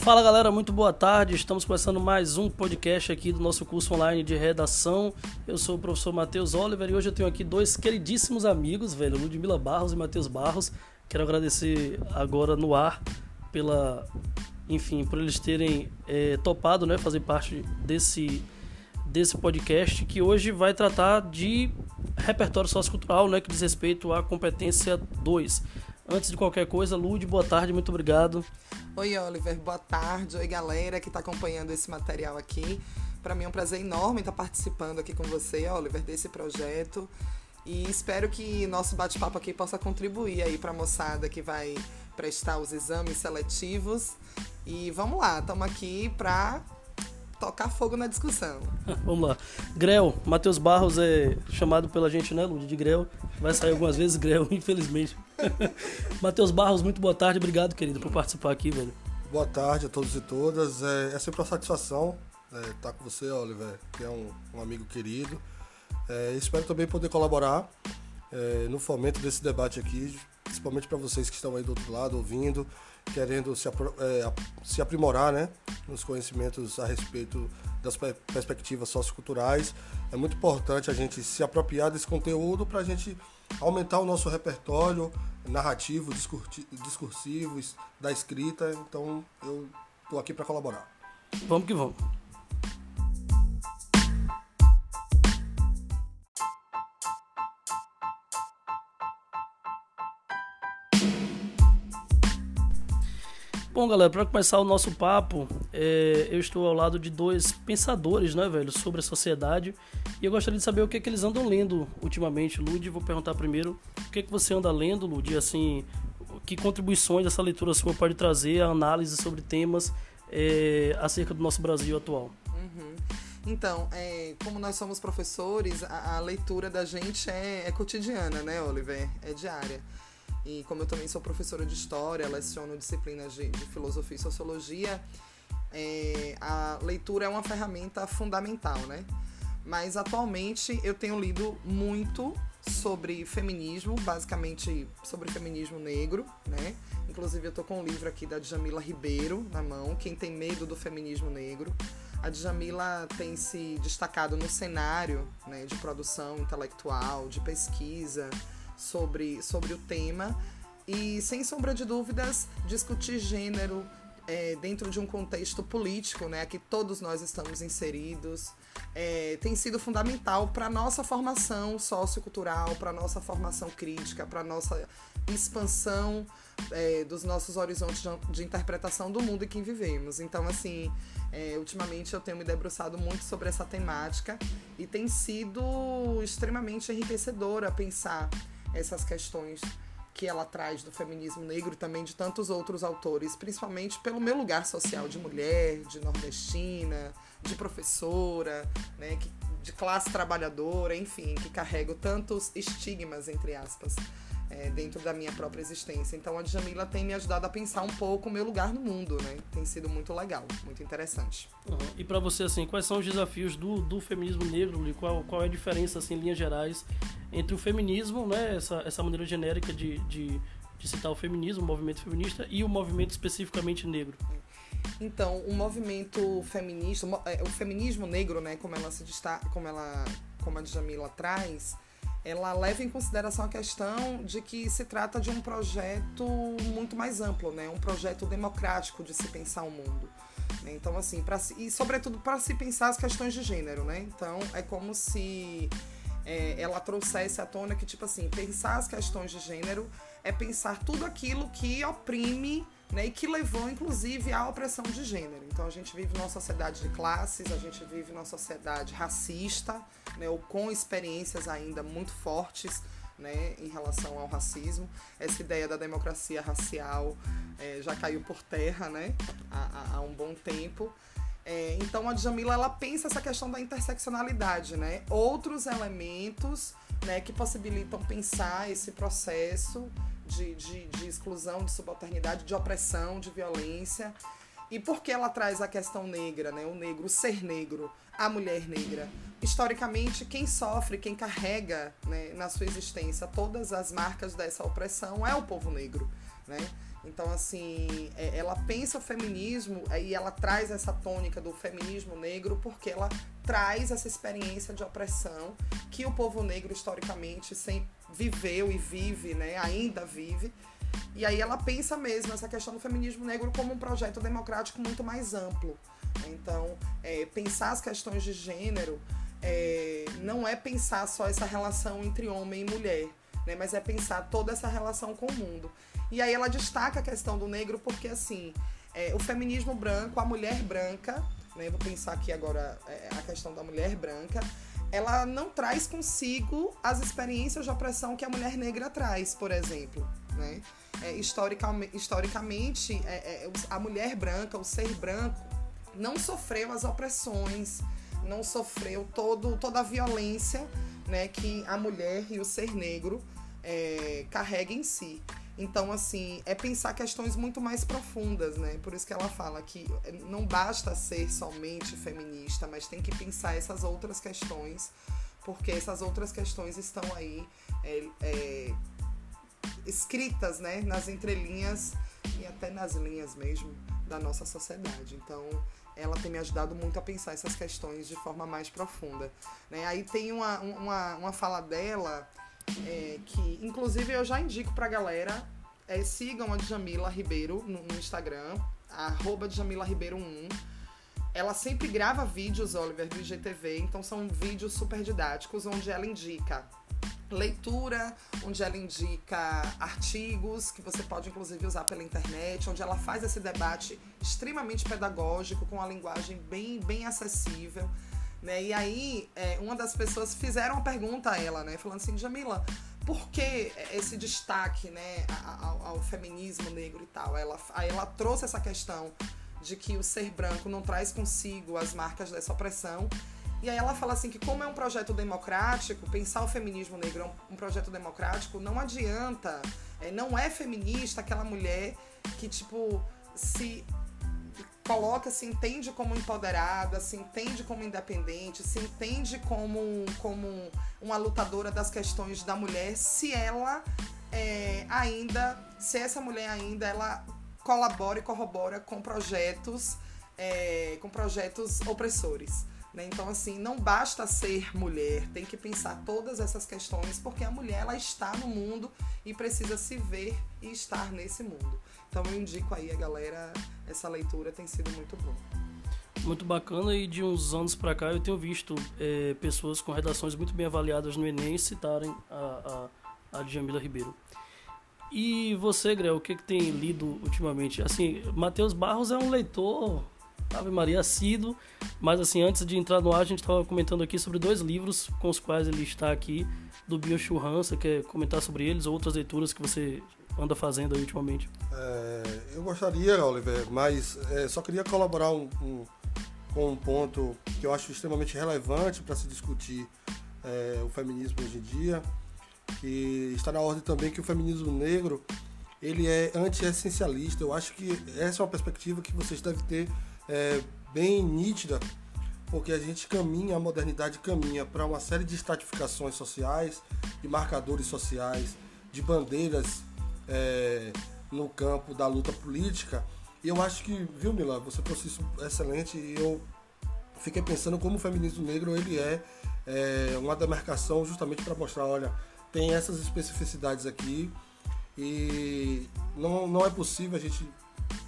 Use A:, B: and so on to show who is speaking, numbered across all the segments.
A: Fala galera, muito boa tarde. Estamos começando mais um podcast aqui do nosso curso online de redação. Eu sou o professor Matheus Oliver e hoje eu tenho aqui dois queridíssimos amigos, velho, Ludmila Barros e Matheus Barros. Quero agradecer agora no ar pela, enfim, por eles terem é, topado, né, fazer parte desse desse podcast que hoje vai tratar de repertório sociocultural, né, que diz respeito à competência 2. Antes de qualquer coisa, Lud, boa tarde, muito obrigado.
B: Oi, Oliver, boa tarde. Oi, galera que está acompanhando esse material aqui. Para mim é um prazer enorme estar participando aqui com você, Oliver, desse projeto. E espero que nosso bate-papo aqui possa contribuir aí para a moçada que vai prestar os exames seletivos. E vamos lá, estamos aqui para tocar fogo na discussão.
A: Vamos lá. Grel, Matheus Barros é chamado pela gente, né, Lud, de Grel. Vai sair algumas vezes Grel, infelizmente. Matheus Barros, muito boa tarde. Obrigado, querido, por participar aqui, velho.
C: Boa tarde a todos e todas. É, é sempre uma satisfação é, estar com você, Oliver, que é um, um amigo querido. É, espero também poder colaborar é, no fomento desse debate aqui, principalmente para vocês que estão aí do outro lado ouvindo querendo se, é, se aprimorar né, nos conhecimentos a respeito das perspectivas socioculturais. É muito importante a gente se apropriar desse conteúdo para a gente aumentar o nosso repertório narrativo, discursivo, da escrita. Então eu estou aqui para colaborar.
A: Vamos que vamos. Bom, galera, para começar o nosso papo, é, eu estou ao lado de dois pensadores, né, velho, sobre a sociedade. E eu gostaria de saber o que, é que eles andam lendo ultimamente. Lud, vou perguntar primeiro o que, é que você anda lendo, Lud, e assim, que contribuições essa leitura sua pode trazer a análise sobre temas é, acerca do nosso Brasil atual.
B: Uhum. Então, é, como nós somos professores, a, a leitura da gente é, é cotidiana, né, Oliver? É diária. E como eu também sou professora de história, leciono disciplinas de, de filosofia e sociologia, é, a leitura é uma ferramenta fundamental, né? Mas atualmente eu tenho lido muito sobre feminismo, basicamente sobre feminismo negro, né? Inclusive eu tô com um livro aqui da Djamila Ribeiro na mão, Quem tem medo do feminismo negro. A Djamila tem se destacado no cenário né, de produção intelectual, de pesquisa, sobre, sobre o tema e, sem sombra de dúvidas, discutir gênero é, dentro de um contexto político, né, que todos nós estamos inseridos, é, tem sido fundamental para nossa formação sociocultural, para nossa formação crítica, para nossa expansão é, dos nossos horizontes de, de, interpretação do mundo em que vivemos. Então, assim, é, ultimamente eu tenho me debruçado muito sobre essa temática e tem sido extremamente enriquecedora pensar essas questões que ela traz do feminismo negro e também de tantos outros autores, principalmente pelo meu lugar social de mulher, de nordestina, de professora, né, que, de classe trabalhadora, enfim, que carrego tantos estigmas, entre aspas, é, dentro da minha própria existência. Então a Djamila tem me ajudado a pensar um pouco o meu lugar no mundo, né? Tem sido muito legal, muito interessante.
A: Uhum. E para você, assim, quais são os desafios do, do feminismo negro e qual, qual é a diferença, assim, em linhas gerais, entre o feminismo, né, essa, essa maneira genérica de, de, de citar o feminismo, o movimento feminista, e o movimento especificamente negro?
B: Então, o movimento feminista, o é, feminismo negro, né, como ela se destaca, como ela, como a Djamila traz, ela leva em consideração a questão de que se trata de um projeto muito mais amplo, né? Um projeto democrático de se pensar o mundo. Né? Então, assim, pra, e sobretudo para se pensar as questões de gênero, né? Então, é como se é, ela trouxesse à tona que, tipo assim, pensar as questões de gênero é pensar tudo aquilo que oprime né, e que levou, inclusive, à opressão de gênero. Então, a gente vive numa sociedade de classes, a gente vive numa sociedade racista, né, ou com experiências ainda muito fortes né, em relação ao racismo. Essa ideia da democracia racial é, já caiu por terra né, há, há um bom tempo. É, então a Djamila ela pensa essa questão da interseccionalidade, né? Outros elementos né, que possibilitam pensar esse processo de, de, de exclusão, de subalternidade, de opressão, de violência E por que ela traz a questão negra, né? O negro, o ser negro, a mulher negra? Historicamente, quem sofre, quem carrega né, na sua existência todas as marcas dessa opressão é o povo negro, né? Então, assim, é, ela pensa o feminismo e ela traz essa tônica do feminismo negro porque ela traz essa experiência de opressão que o povo negro, historicamente, sempre viveu e vive, né? Ainda vive. E aí ela pensa mesmo essa questão do feminismo negro como um projeto democrático muito mais amplo. Então, é, pensar as questões de gênero é, não é pensar só essa relação entre homem e mulher, né? mas é pensar toda essa relação com o mundo. E aí ela destaca a questão do negro porque, assim, é, o feminismo branco, a mulher branca, né? vou pensar aqui agora é, a questão da mulher branca, ela não traz consigo as experiências de opressão que a mulher negra traz, por exemplo. Né? É, historicamente, historicamente é, é, a mulher branca, o ser branco, não sofreu as opressões, não sofreu todo, toda a violência né, que a mulher e o ser negro é, carrega em si. Então, assim, é pensar questões muito mais profundas, né? Por isso que ela fala que não basta ser somente feminista, mas tem que pensar essas outras questões, porque essas outras questões estão aí é, é, escritas, né? Nas entrelinhas e até nas linhas mesmo da nossa sociedade. Então, ela tem me ajudado muito a pensar essas questões de forma mais profunda. Né? Aí tem uma, uma, uma fala dela é, que, inclusive, eu já indico pra galera. É, sigam a Djamila Ribeiro no, no Instagram, arroba Djamila Ribeiro 1. Ela sempre grava vídeos, Oliver, do IGTV, então são vídeos super didáticos, onde ela indica leitura, onde ela indica artigos que você pode inclusive usar pela internet, onde ela faz esse debate extremamente pedagógico, com uma linguagem bem, bem acessível. Né? E aí, é, uma das pessoas fizeram uma pergunta a ela, né? Falando assim, Jamila, por que esse destaque né, ao, ao feminismo negro e tal? Ela, aí ela trouxe essa questão de que o ser branco não traz consigo as marcas dessa opressão. E aí ela fala assim que como é um projeto democrático, pensar o feminismo negro é um, projeto democrático, não adianta, é, não é feminista aquela mulher que, tipo, se coloca, se entende como empoderada, se entende como independente, se entende como, como uma lutadora das questões da mulher, se ela é, ainda, se essa mulher ainda, ela colabora e corrobora com projetos, é, com projetos opressores. Né? Então, assim, não basta ser mulher, tem que pensar todas essas questões, porque a mulher ela está no mundo e precisa se ver e estar nesse mundo. Então eu indico aí a galera, essa leitura tem sido muito boa.
A: Muito bacana e de uns anos para cá eu tenho visto é, pessoas com redações muito bem avaliadas no Enem citarem a, a, a Djamila Ribeiro. E você, Grel, o que, que tem lido ultimamente? Assim, Matheus Barros é um leitor, Ave Maria, assíduo, mas assim, antes de entrar no ar, a gente estava comentando aqui sobre dois livros com os quais ele está aqui, do Bio Churran, você quer comentar sobre eles, ou outras leituras que você anda fazendo aí ultimamente?
C: É, eu gostaria, Oliver, mas é, só queria colaborar um, um, com um ponto que eu acho extremamente relevante para se discutir é, o feminismo hoje em dia, que está na ordem também que o feminismo negro ele é anti-essencialista. Eu acho que essa é uma perspectiva que vocês devem ter é, bem nítida, porque a gente caminha, a modernidade caminha para uma série de estratificações sociais, de marcadores sociais, de bandeiras é, no campo da luta política. E eu acho que, viu, Mila, você trouxe isso excelente e eu fiquei pensando como o feminismo negro ele é, é uma demarcação justamente para mostrar, olha, tem essas especificidades aqui e não, não é possível a gente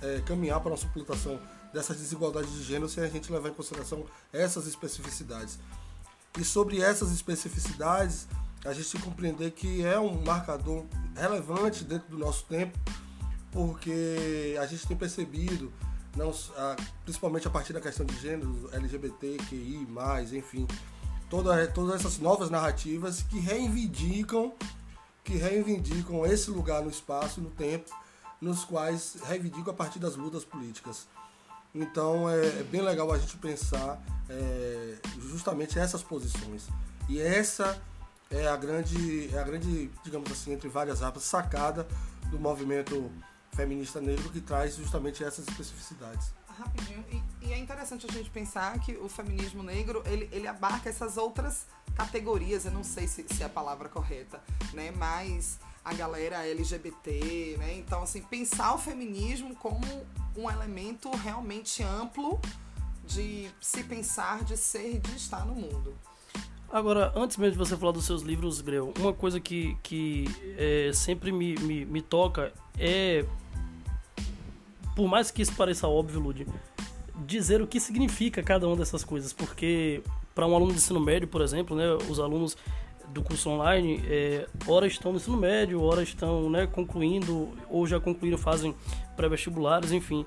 C: é, caminhar para a suplantação dessas desigualdades de gênero sem a gente levar em consideração essas especificidades. E sobre essas especificidades, a gente compreender que é um marcador relevante dentro do nosso tempo, porque a gente tem percebido, não, principalmente a partir da questão de gênero, LGBTQI, enfim, toda, todas essas novas narrativas que reivindicam, que reivindicam esse lugar no espaço no tempo, nos quais reivindicam a partir das lutas políticas. Então é, é bem legal a gente pensar é, justamente essas posições. E essa é a grande, é a grande, digamos assim, entre várias aspas, sacada do movimento feminista negro que traz justamente essas especificidades.
B: rapidinho. E, e, é interessante a gente pensar que o feminismo negro, ele, ele abarca essas outras categorias, eu não sei se, se é a palavra correta, né? Mas a galera LGBT, né? Então, assim, pensar o feminismo como um elemento realmente amplo de se pensar, de ser e de estar no mundo.
A: Agora, antes mesmo de você falar dos seus livros, Greu, uma coisa que, que é, sempre me, me, me toca é, por mais que isso pareça óbvio, Lud, dizer o que significa cada uma dessas coisas, porque para um aluno de ensino médio, por exemplo, né, os alunos do curso online, é, ora estão no ensino médio, ora estão né, concluindo, ou já concluíram, fazem pré-vestibulares, enfim.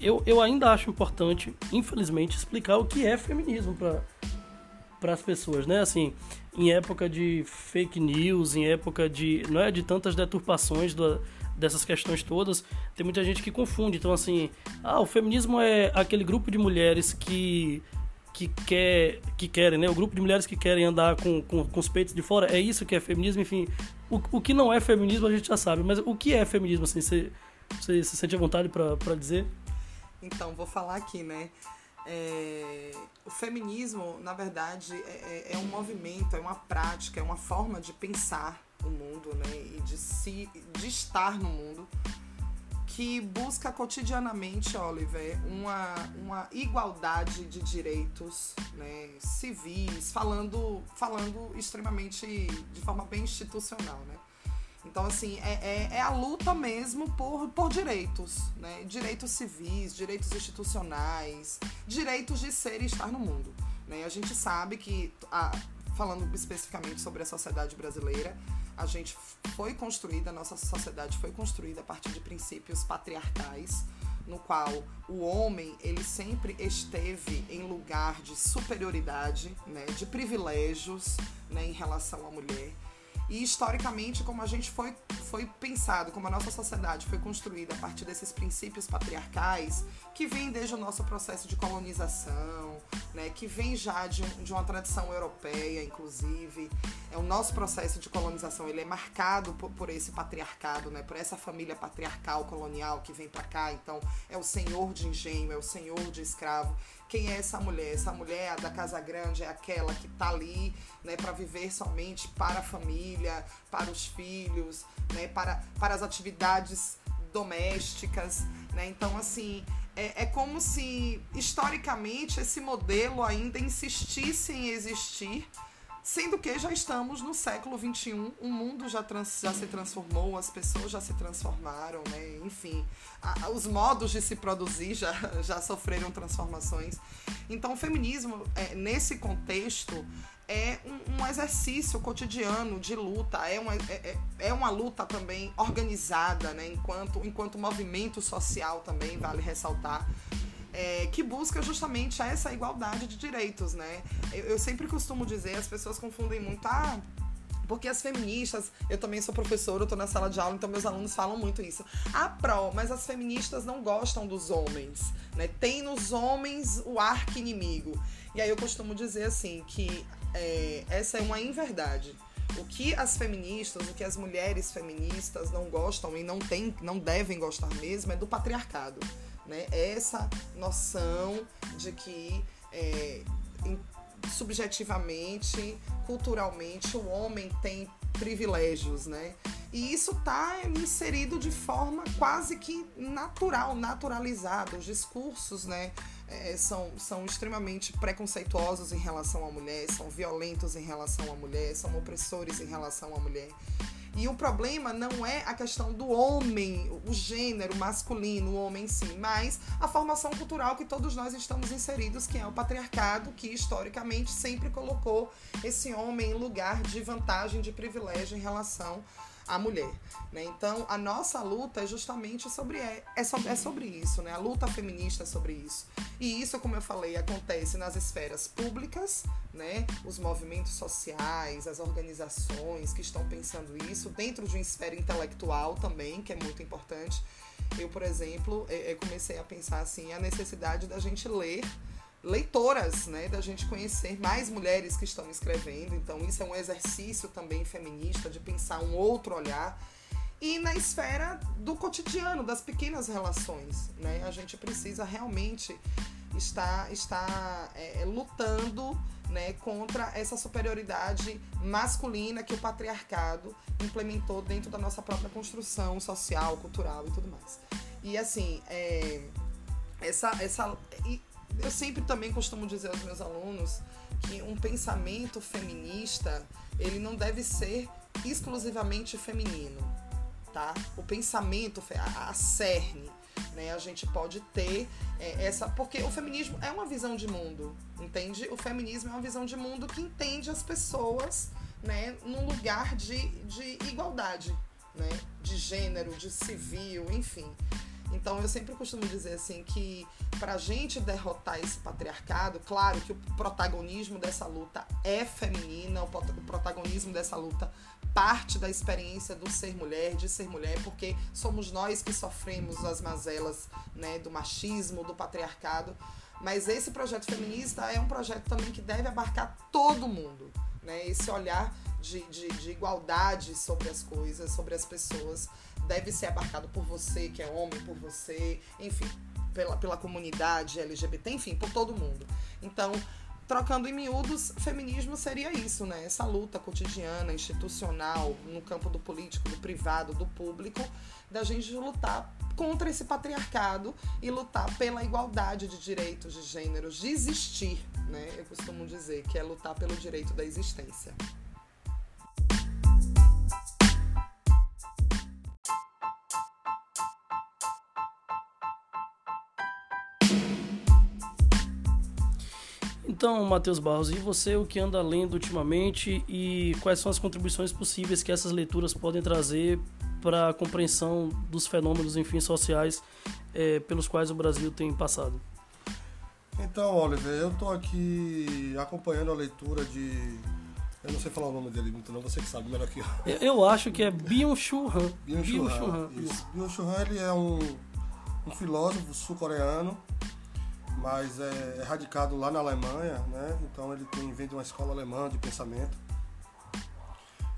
A: Eu, eu ainda acho importante, infelizmente, explicar o que é feminismo para para as pessoas, né? Assim, em época de fake news, em época de, não é, de tantas deturpações do, dessas questões todas, tem muita gente que confunde. Então, assim, ah, o feminismo é aquele grupo de mulheres que que quer que querem, né? O grupo de mulheres que querem andar com, com, com os peitos de fora, é isso que é feminismo, enfim. O, o que não é feminismo a gente já sabe, mas o que é feminismo, assim, você, se sente à vontade para dizer?
B: Então, vou falar aqui, né? É, o feminismo, na verdade, é, é, é, um movimento, é uma prática, é uma forma de pensar o mundo, né? E de, se, de estar no mundo que busca cotidianamente, Oliver, uma, uma igualdade de direitos né, civis, falando, falando extremamente de forma bem institucional, né? Então, assim, é, é, é, a luta mesmo por, por direitos, né? Direitos civis, direitos institucionais, direitos de ser e estar no mundo. Né? A gente sabe que, a, falando especificamente sobre a sociedade brasileira, a gente foi construída, a nossa sociedade foi construída a partir de princípios patriarcais, no qual o homem ele sempre esteve em lugar de superioridade, né, de privilégios né, em relação à mulher. E historicamente, como a gente foi, foi pensado, como a nossa sociedade foi construída a partir desses princípios patriarcais, que vem desde o nosso processo de colonização, né, que vem já de, de uma tradição europeia, inclusive. É o nosso processo de colonização, ele é marcado por, por esse patriarcado, né, por essa família patriarcal colonial que vem para cá. Então, é o senhor de engenho, é o senhor de escravo. Quem é essa mulher? Essa mulher da casa grande é aquela que está ali né, para viver somente para a família, para os filhos, né, para, para as atividades domésticas. Né? Então, assim, é, é como se historicamente esse modelo ainda insistisse em existir Sendo que já estamos no século XXI, o mundo já, trans, já se transformou, as pessoas já se transformaram, né? enfim, a, os modos de se produzir já, já sofreram transformações. Então, o feminismo, é, nesse contexto, é um, um, exercício cotidiano de luta, é uma, é, é, é uma luta também organizada, né? enquanto, enquanto movimento social também, vale ressaltar é, que busca justamente essa igualdade de direitos, né? Eu, eu sempre costumo dizer, as pessoas confundem muito, ah, porque as feministas, eu também sou professora, eu tô na sala de aula, então meus alunos falam muito isso. Ah, pró, mas as feministas não gostam dos homens, né? Tem nos homens o arqui-inimigo. E aí eu costumo dizer assim, que é, essa é uma inverdade. O que as feministas, o que as mulheres feministas não gostam e não, tem, não devem gostar mesmo é do patriarcado né? Essa noção de que é, subjetivamente, culturalmente, o homem tem privilégios, né? E isso está inserido de forma quase que natural, naturalizada. Os discursos, né, é, são, são extremamente preconceituosos em relação à mulher, são violentos em relação à mulher, são opressores em relação à mulher. E o problema não é a questão do homem, o gênero masculino, o homem em si, mas a formação cultural que todos nós estamos inseridos, que é o patriarcado, que historicamente sempre colocou esse homem em lugar de vantagem, de privilégio em relação a mulher. Né? Então, a nossa luta é justamente sobre, é, é, sobre, é sobre isso, né? a luta feminista é sobre isso. E isso, como eu falei, acontece nas esferas públicas, né? os movimentos sociais, as organizações que estão pensando isso, dentro de uma esfera intelectual também, que é muito importante. Eu, por exemplo, eu comecei a pensar assim, a necessidade da gente ler leitoras, né, da gente conhecer mais mulheres que estão escrevendo. Então, isso é um exercício também feminista de pensar um outro olhar. e na esfera do cotidiano, das pequenas relações. Né? A gente precisa realmente estar, estar é, lutando né, contra essa superioridade masculina que o patriarcado implementou dentro da nossa própria construção social, cultural e tudo mais. E assim, é, essa, essa, eu sempre também costumo dizer aos meus alunos que um pensamento feminista ele não deve ser exclusivamente feminino, tá? O pensamento, a, cerne, né? A gente pode ter é, essa. Porque o feminismo é uma visão de mundo, entende? O feminismo é uma visão de mundo que entende as pessoas né, num lugar de, de igualdade, né? De gênero, de civil, enfim. Então eu sempre costumo dizer assim que para a gente derrotar esse patriarcado, claro que o protagonismo dessa luta é feminina, o protagonismo dessa luta parte da experiência do ser mulher, de ser mulher, porque somos nós que sofremos as mazelas né, do machismo, do patriarcado. Mas esse projeto feminista é um projeto também que deve abarcar todo mundo. Né? Esse olhar de, de, de igualdade sobre as coisas, sobre as pessoas, deve ser abarcado por você, que é homem, por você, enfim, pela, pela comunidade LGBT, enfim, por todo mundo. Então, trocando em miúdos, feminismo seria isso, né? Essa luta cotidiana, institucional, no campo do político, do privado, do público, da gente lutar contra esse patriarcado e lutar pela igualdade de direitos de gêneros, de existir, né? Eu costumo dizer que é lutar pelo direito da existência.
A: Então, Matheus Barros, e você o que anda lendo ultimamente e quais são as contribuições possíveis que essas leituras podem trazer para a compreensão dos fenômenos, enfim, sociais é, pelos quais o Brasil tem passado?
C: Então, Oliver, eu estou aqui acompanhando a leitura de. Eu não sei falar o nome dele muito, não, você que sabe melhor que
A: eu. Eu acho que é Byung-Chul Han.
C: Byung-Chul Han. Byung-Chul Han ele é um, um filósofo sul-coreano mas é, é, radicado lá na Alemanha, né? Então ele tem, vem de uma escola alemã de pensamento.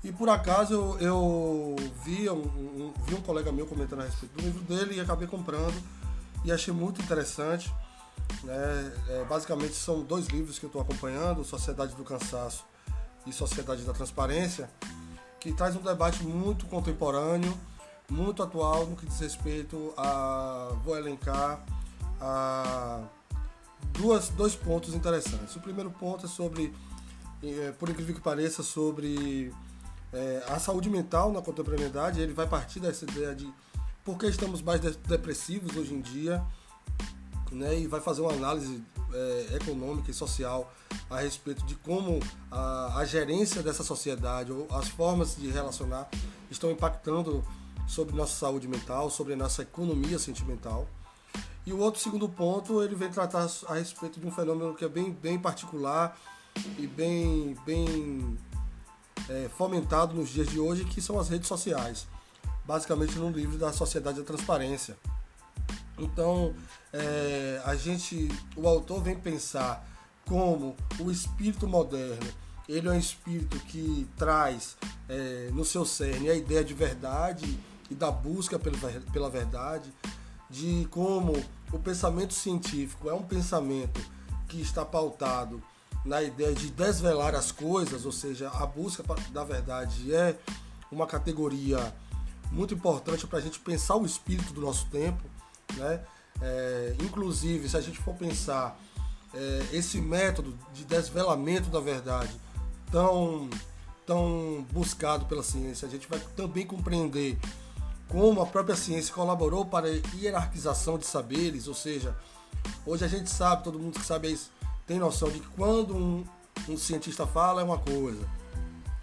C: E por acaso eu, eu vi, um, um, vi um colega meu comentando a respeito do livro dele e acabei comprando e achei muito interessante. Né? É, basicamente são dois livros que eu estou acompanhando, Sociedade do Cansaço e Sociedade da Transparência, que traz um debate muito contemporâneo, muito atual no que diz respeito a, vou elencar, a duas, dois pontos interessantes. O primeiro ponto é sobre, é, por incrível que pareça, sobre é, a saúde mental na contemporaneidade. Ele vai partir dessa ideia de por que estamos mais depressivos hoje em dia, né, e vai fazer uma análise é, econômica e social a respeito de como a, a gerência dessa sociedade ou as formas de relacionar estão impactando sobre nossa saúde mental, sobre nossa economia sentimental. E o outro segundo ponto, ele vem tratar a respeito de um fenômeno que é bem, bem particular e bem, bem é, fomentado nos dias de hoje, que são as redes sociais. Basicamente no livro da Sociedade da Transparência. Então, é, a gente, o autor vem pensar como o espírito moderno, ele é um espírito que traz é, no seu cerne a ideia de verdade e da busca pela, verdade, de como o pensamento científico é um pensamento que está pautado na ideia de desvelar as coisas, ou seja, a busca da verdade é uma categoria muito importante para a gente pensar o espírito do nosso tempo, né? É, inclusive, se a gente for pensar é, esse método de desvelamento da verdade tão, tão buscado pela ciência, a gente vai também compreender como a própria ciência colaborou para a hierarquização de saberes, ou seja, hoje a gente sabe, todo mundo que sabe isso, tem noção de que quando um, um cientista fala é uma coisa,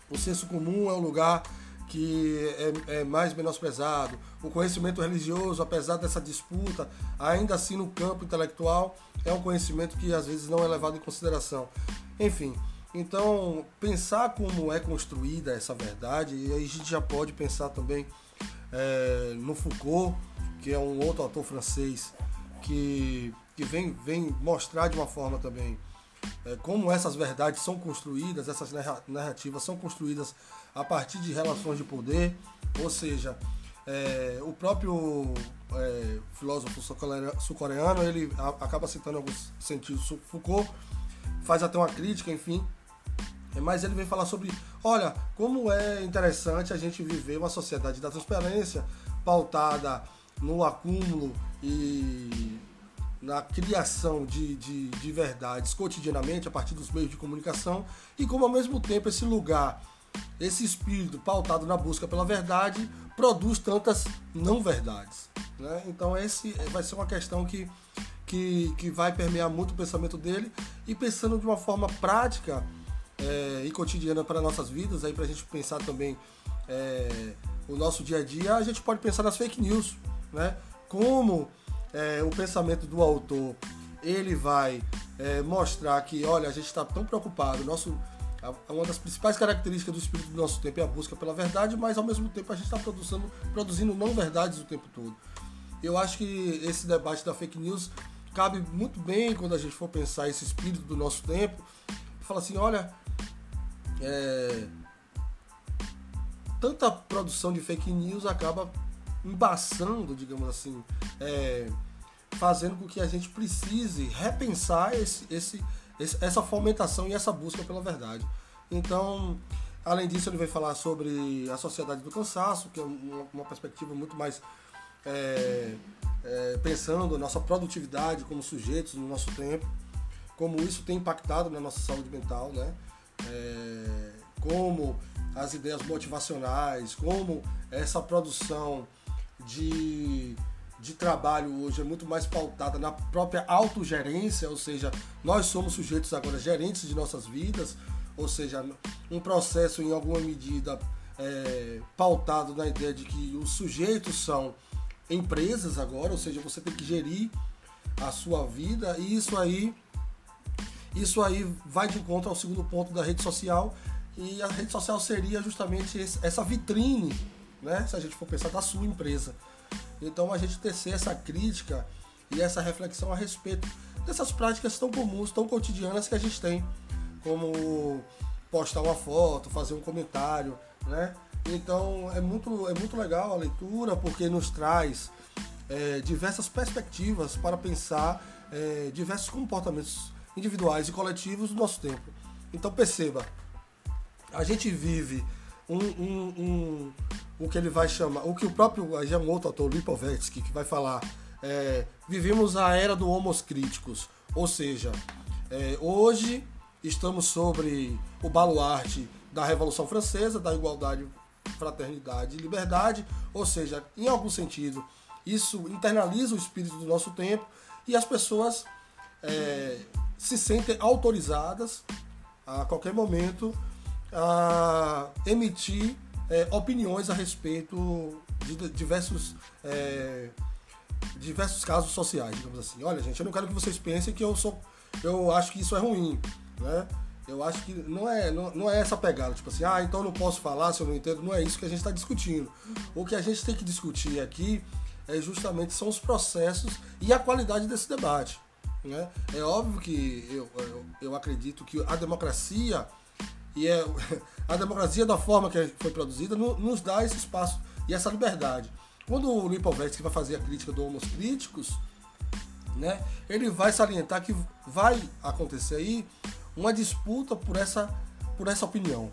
C: o senso comum é um lugar que é, é, mais menosprezado, o conhecimento religioso, apesar dessa disputa, ainda assim no campo intelectual, é um conhecimento que às vezes não é levado em consideração. Enfim, então pensar como é construída essa verdade, e aí a gente já pode pensar também é, no Foucault, que é um outro autor francês que, que vem, vem mostrar de uma forma também é, como essas verdades são construídas, essas narrativas são construídas a partir de relações de poder, ou seja, É, o próprio é, filósofo sul-coreano, ele acaba citando alguns sentidos. Foucault, faz até uma crítica, enfim, mas ele vem falar sobre, olha, como é interessante a gente viver uma sociedade da transparência pautada no acúmulo e na criação de, de, de, verdades cotidianamente a partir dos meios de comunicação e como ao mesmo tempo esse lugar, esse espírito pautado na busca pela verdade produz tantas não verdades. Né? Então esse vai ser uma questão que, que, que vai permear muito o pensamento dele e pensando de uma forma prática é, e cotidiana para nossas vidas, aí para a gente pensar também é, o nosso dia a dia, a gente pode pensar nas fake news, né? Como é, o pensamento do autor ele vai mostrar que, olha, a gente está tão preocupado, nosso uma das principais características do espírito do nosso tempo é a busca pela verdade, mas ao mesmo tempo a gente está produzindo, produzindo não verdades o tempo todo. Eu acho que esse debate da fake news cabe muito bem quando a gente for pensar esse espírito do nosso tempo. Fala assim, olha, é, tanta produção de fake news acaba embaçando, digamos assim, é, fazendo com que a gente precise repensar esse, esse, esse, essa fomentação e essa busca pela verdade. Então, além disso, ele vai falar sobre a sociedade do cansaço, que é uma, perspectiva muito mais é, é, pensando nossa produtividade como sujeitos no nosso tempo, como isso tem impactado na nossa saúde mental, né? É, como as ideias motivacionais, como essa produção de, de trabalho hoje é muito mais pautada na própria autogerência, ou seja, nós somos sujeitos agora gerentes de nossas vidas, ou seja, um processo em alguma medida é, pautado na ideia de que os sujeitos são empresas agora, ou seja, você tem que gerir a sua vida e isso aí isso aí vai de encontro ao segundo ponto da rede social e a rede social seria justamente essa vitrine, né? Se a gente for pensar da sua empresa. Então a gente tecer essa crítica e essa reflexão a respeito dessas práticas tão comuns, tão cotidianas que a gente tem, como postar uma foto, fazer um comentário, né? Então é muito, é muito legal a leitura porque nos traz é, diversas perspectivas para pensar é, diversos comportamentos individuais e coletivos do nosso tempo. Então perceba, a gente vive um, um, um, o que ele vai chamar, o que o próprio, aí é um outro autor, Lipovetsky, que vai falar, é, vivemos a era do homos críticos, ou seja, é, hoje estamos sobre o baluarte da Revolução Francesa, da igualdade, fraternidade e liberdade, ou seja, em algum sentido, isso internaliza o espírito do nosso tempo e as pessoas é, se sentem autorizadas a qualquer momento a emitir é, opiniões a respeito de diversos, é, diversos casos sociais, digamos assim. Olha, gente, eu não quero que vocês pensem que eu sou, eu acho que isso é ruim, né? Eu acho que não é, não, não é essa pegada, tipo assim, ah, então eu não posso falar se eu não entendo. Não é isso que a gente está discutindo. O que a gente tem que discutir aqui é justamente são os processos e a qualidade desse debate. Né? É óbvio que eu, eu, eu acredito que a democracia e é, a democracia da forma que foi produzida nos dá esse espaço e essa liberdade. Quando o Lipovetsky vai fazer a crítica do Homos Críticos, né, ele vai salientar que vai acontecer aí uma disputa por essa, por essa opinião.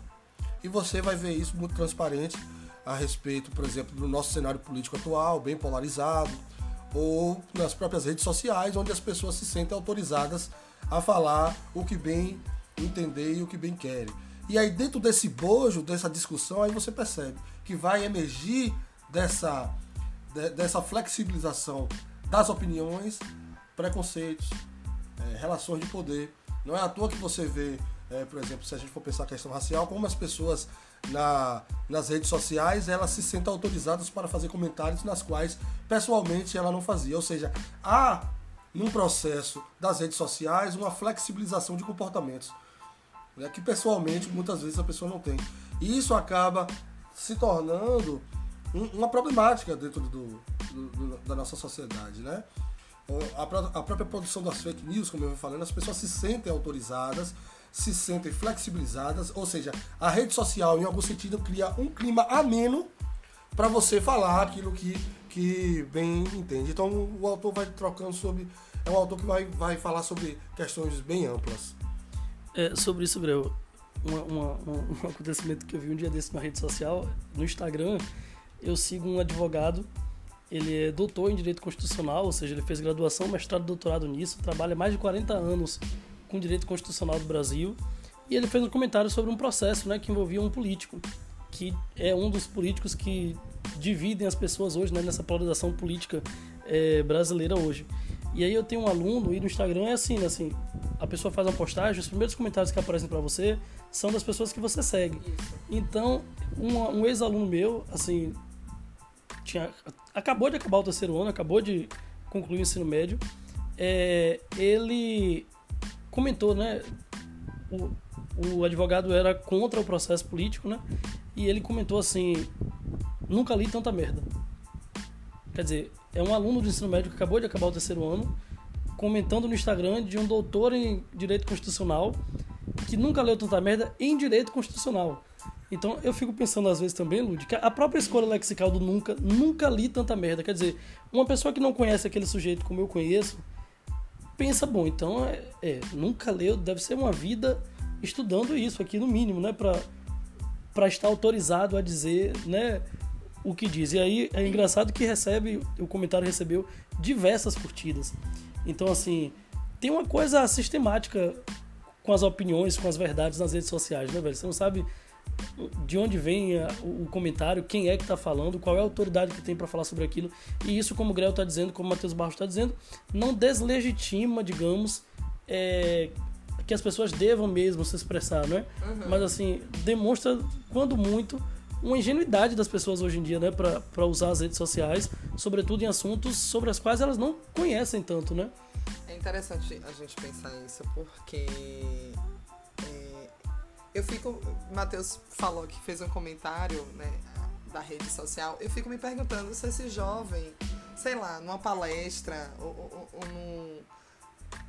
C: E você vai ver isso muito transparente a respeito, por exemplo, do nosso cenário político atual, bem polarizado, ou nas próprias redes sociais, onde as pessoas se sentem autorizadas a falar o que bem entender e o que bem querem. E aí dentro desse bojo, dessa discussão, aí você percebe que vai emergir dessa, de, dessa flexibilização das opiniões, preconceitos, é, relações de poder. Não é à toa que você vê, é, por exemplo, se a gente for pensar a questão racial, como as pessoas na, nas redes sociais, elas se sentem autorizadas para fazer comentários nas quais pessoalmente ela não fazia. Ou seja, há num processo das redes sociais uma flexibilização de comportamentos né, que pessoalmente muitas vezes a pessoa não tem. E isso acaba se tornando um, uma problemática dentro do, do, do, da nossa sociedade. Né? A, a própria produção das fake news, como eu vou falando, as pessoas se sentem autorizadas se sentem flexibilizadas, ou seja, a rede social, em algum sentido, cria um clima ameno para você falar aquilo que, que bem entende. Então o autor vai trocando sobre. É um autor que vai, vai falar sobre questões bem amplas.
A: É, sobre isso, Greu, uma, uma, um, acontecimento que eu vi um dia desse na rede social, no Instagram, eu sigo um advogado, ele é doutor em Direito Constitucional, ou seja, ele fez graduação, mestrado doutorado nisso, trabalha mais de 40 anos com Direito Constitucional do Brasil, e ele fez um comentário sobre um processo né, que envolvia um político, que é um dos políticos que dividem as pessoas hoje né, nessa polarização política é, brasileira hoje. E aí eu tenho um aluno e no Instagram é assim, né, assim, a pessoa faz uma postagem, os primeiros comentários que aparecem para você são das pessoas que você segue. Então, um, um ex-aluno meu, assim, tinha, acabou de acabar o terceiro ano, acabou de concluir o ensino médio, é, ele comentou, né, o, o advogado era contra o processo político, né, e ele comentou assim, nunca li tanta merda. Quer dizer, é um aluno do ensino médio que acabou de acabar o terceiro ano, comentando no Instagram de um doutor em direito constitucional que nunca leu tanta merda em direito constitucional. Então eu fico pensando às vezes também, Lud, que a própria escolha lexical do nunca, nunca li tanta merda. Quer dizer, uma pessoa que não conhece aquele sujeito como eu conheço, pensa, bom, então é, é nunca leu, deve ser uma vida estudando isso aqui no mínimo, né, para para estar autorizado a dizer, né, o que diz. E aí é engraçado que recebe, o comentário recebeu diversas curtidas. Então assim, tem uma coisa sistemática com as opiniões, com as verdades nas redes sociais, né, velho? Você não sabe de onde vem o comentário, quem é que está falando, qual é a autoridade que tem para falar sobre aquilo. E isso, como o Grel está dizendo, como o Matheus Barros está dizendo, não deslegitima, digamos, é, que as pessoas devam mesmo se expressar, né? Uhum. Mas, assim, demonstra, quando muito, uma ingenuidade das pessoas hoje em dia, né? Para usar as redes sociais, sobretudo em assuntos sobre os quais elas não conhecem tanto, né?
B: interessante a gente pensar isso, porque é, eu fico. Matheus falou que fez um comentário né, da rede social. Eu fico me perguntando se esse jovem, sei lá, numa palestra ou, ou, ou num.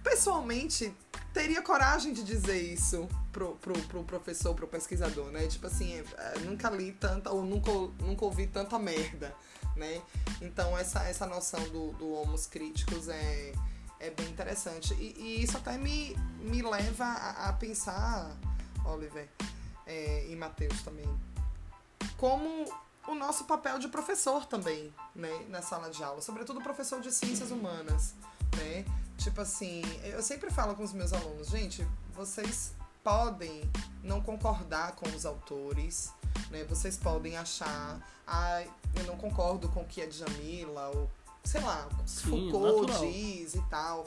B: Pessoalmente, teria coragem de dizer isso pro, pro, pro professor, pro pesquisador, né? Tipo assim, é, nunca li tanta, ou nunca, nunca ouvi tanta merda, né? Então, essa, essa noção do, do homos críticos é é bem interessante. E, e isso até me, me leva a, a pensar, Oliver é, e Matheus também, como o nosso papel de professor também, né, na sala de aula, sobretudo professor de ciências humanas, né? Tipo assim, eu sempre falo com os meus alunos, gente, vocês podem não concordar com os autores, né? Vocês podem achar, ah, eu não concordo com o que a Djamila ou sei lá, Sim, Foucault natural. diz e tal.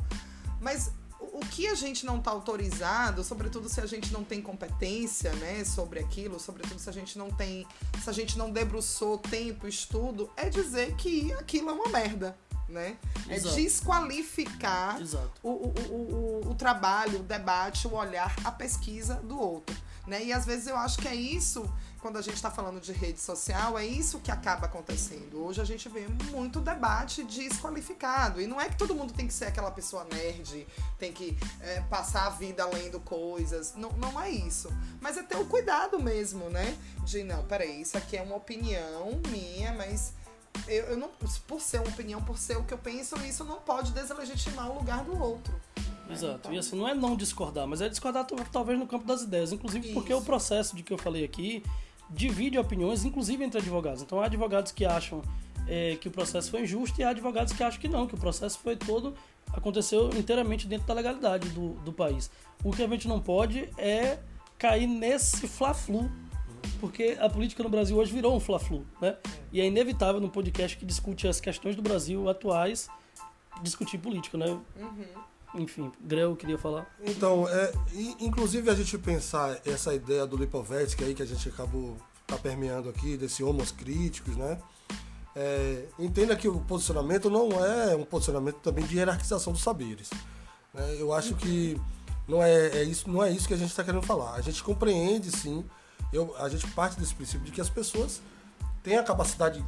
B: Mas o que a gente não está autorizado, sobretudo se a gente não tem competência, né, sobre aquilo, sobretudo se a gente não tem, se a gente não debruçou tempo, estudo, é dizer que aquilo é uma merda, né? É Exato. É desqualificar O, o, o, o, trabalho, o debate, o olhar, a pesquisa do outro, né? E às vezes eu acho que é isso quando a gente está falando de rede social, é isso que acaba acontecendo. Hoje a gente vê muito debate desqualificado. E não é que todo mundo tem que ser aquela pessoa nerd, tem que é, passar a vida lendo coisas. Não, não é isso. Mas é ter o cuidado mesmo, né? De, não, peraí, isso aqui é uma opinião minha, mas eu, eu não. Por ser uma opinião, por ser o que eu penso, isso não pode deslegitimar o lugar do outro.
A: Exato. Então... E assim, não é não discordar, mas é discordar talvez no campo das ideias. Inclusive Isso. porque o processo de que eu falei aqui divide opiniões, inclusive entre advogados. Então há advogados que acham é, que o processo foi injusto e há advogados que acham que não, que o processo foi todo aconteceu inteiramente dentro da legalidade do, do país. O que a gente não pode é cair nesse fla-flu, porque a política no Brasil hoje virou um fla-flu, né? E é inevitável num podcast que discute as questões do Brasil atuais discutir política, né? Uhum. Enfim, Greu queria falar.
C: Então, é, inclusive a gente pensar essa ideia do Lipovetsky aí que a gente acabou tá permeando aqui, desse homos críticos, né? É, entenda que o posicionamento não é um posicionamento também de hierarquização dos saberes. Né? Eu acho que não é, é, isso, não é isso que a gente está querendo falar. A gente compreende, sim, eu, a gente parte desse princípio de que as pessoas têm a capacidade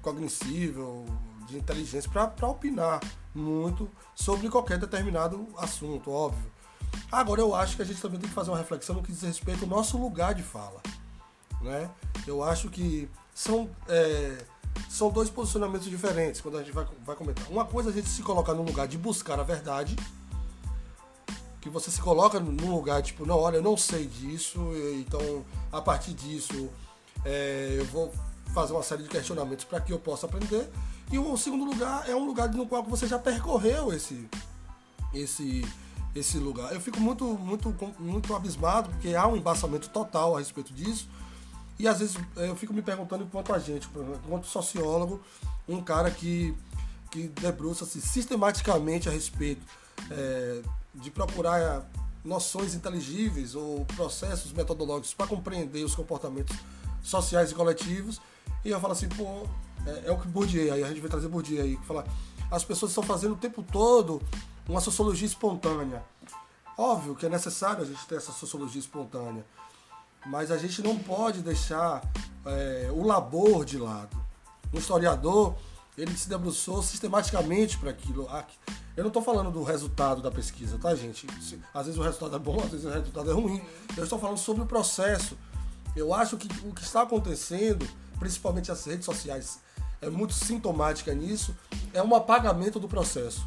C: cognitiva, de inteligência para opinar muito sobre qualquer determinado assunto, óbvio. Agora eu acho que a gente também tem que fazer uma reflexão no que diz respeito ao nosso lugar de fala. Né? Eu acho que são é, são dois posicionamentos diferentes quando a gente vai, vai comentar. Uma coisa é a gente se colocar no lugar de buscar a verdade, que você se coloca num lugar tipo, não, olha, eu não sei disso, então a partir disso é, eu vou fazer uma série de questionamentos para que eu possa aprender. E o segundo lugar é um lugar no qual você já percorreu esse, esse, esse lugar. Eu fico muito, muito, muito abismado porque há um embaçamento total a respeito disso. E às vezes eu fico me perguntando enquanto a gente, enquanto sociólogo, um cara que, que debruça-se sistematicamente a respeito é, de procurar noções inteligíveis ou processos metodológicos para compreender os comportamentos sociais e coletivos. E eu falo assim, pô, é, é o que Bourdieu, aí a gente vai trazer Bourdieu aí, que fala, as pessoas estão fazendo o tempo todo uma sociologia espontânea. Óbvio que é necessário a gente ter essa sociologia espontânea, mas a gente não pode deixar é, o labor de lado. Um historiador, ele se debruçou sistematicamente para aquilo. Eu não estou falando do resultado da pesquisa, tá, gente? Às vezes o resultado é bom, às vezes o resultado é ruim. Eu estou falando sobre o processo. Eu acho que o que está acontecendo, principalmente as redes sociais, é muito sintomática nisso, é um apagamento do processo.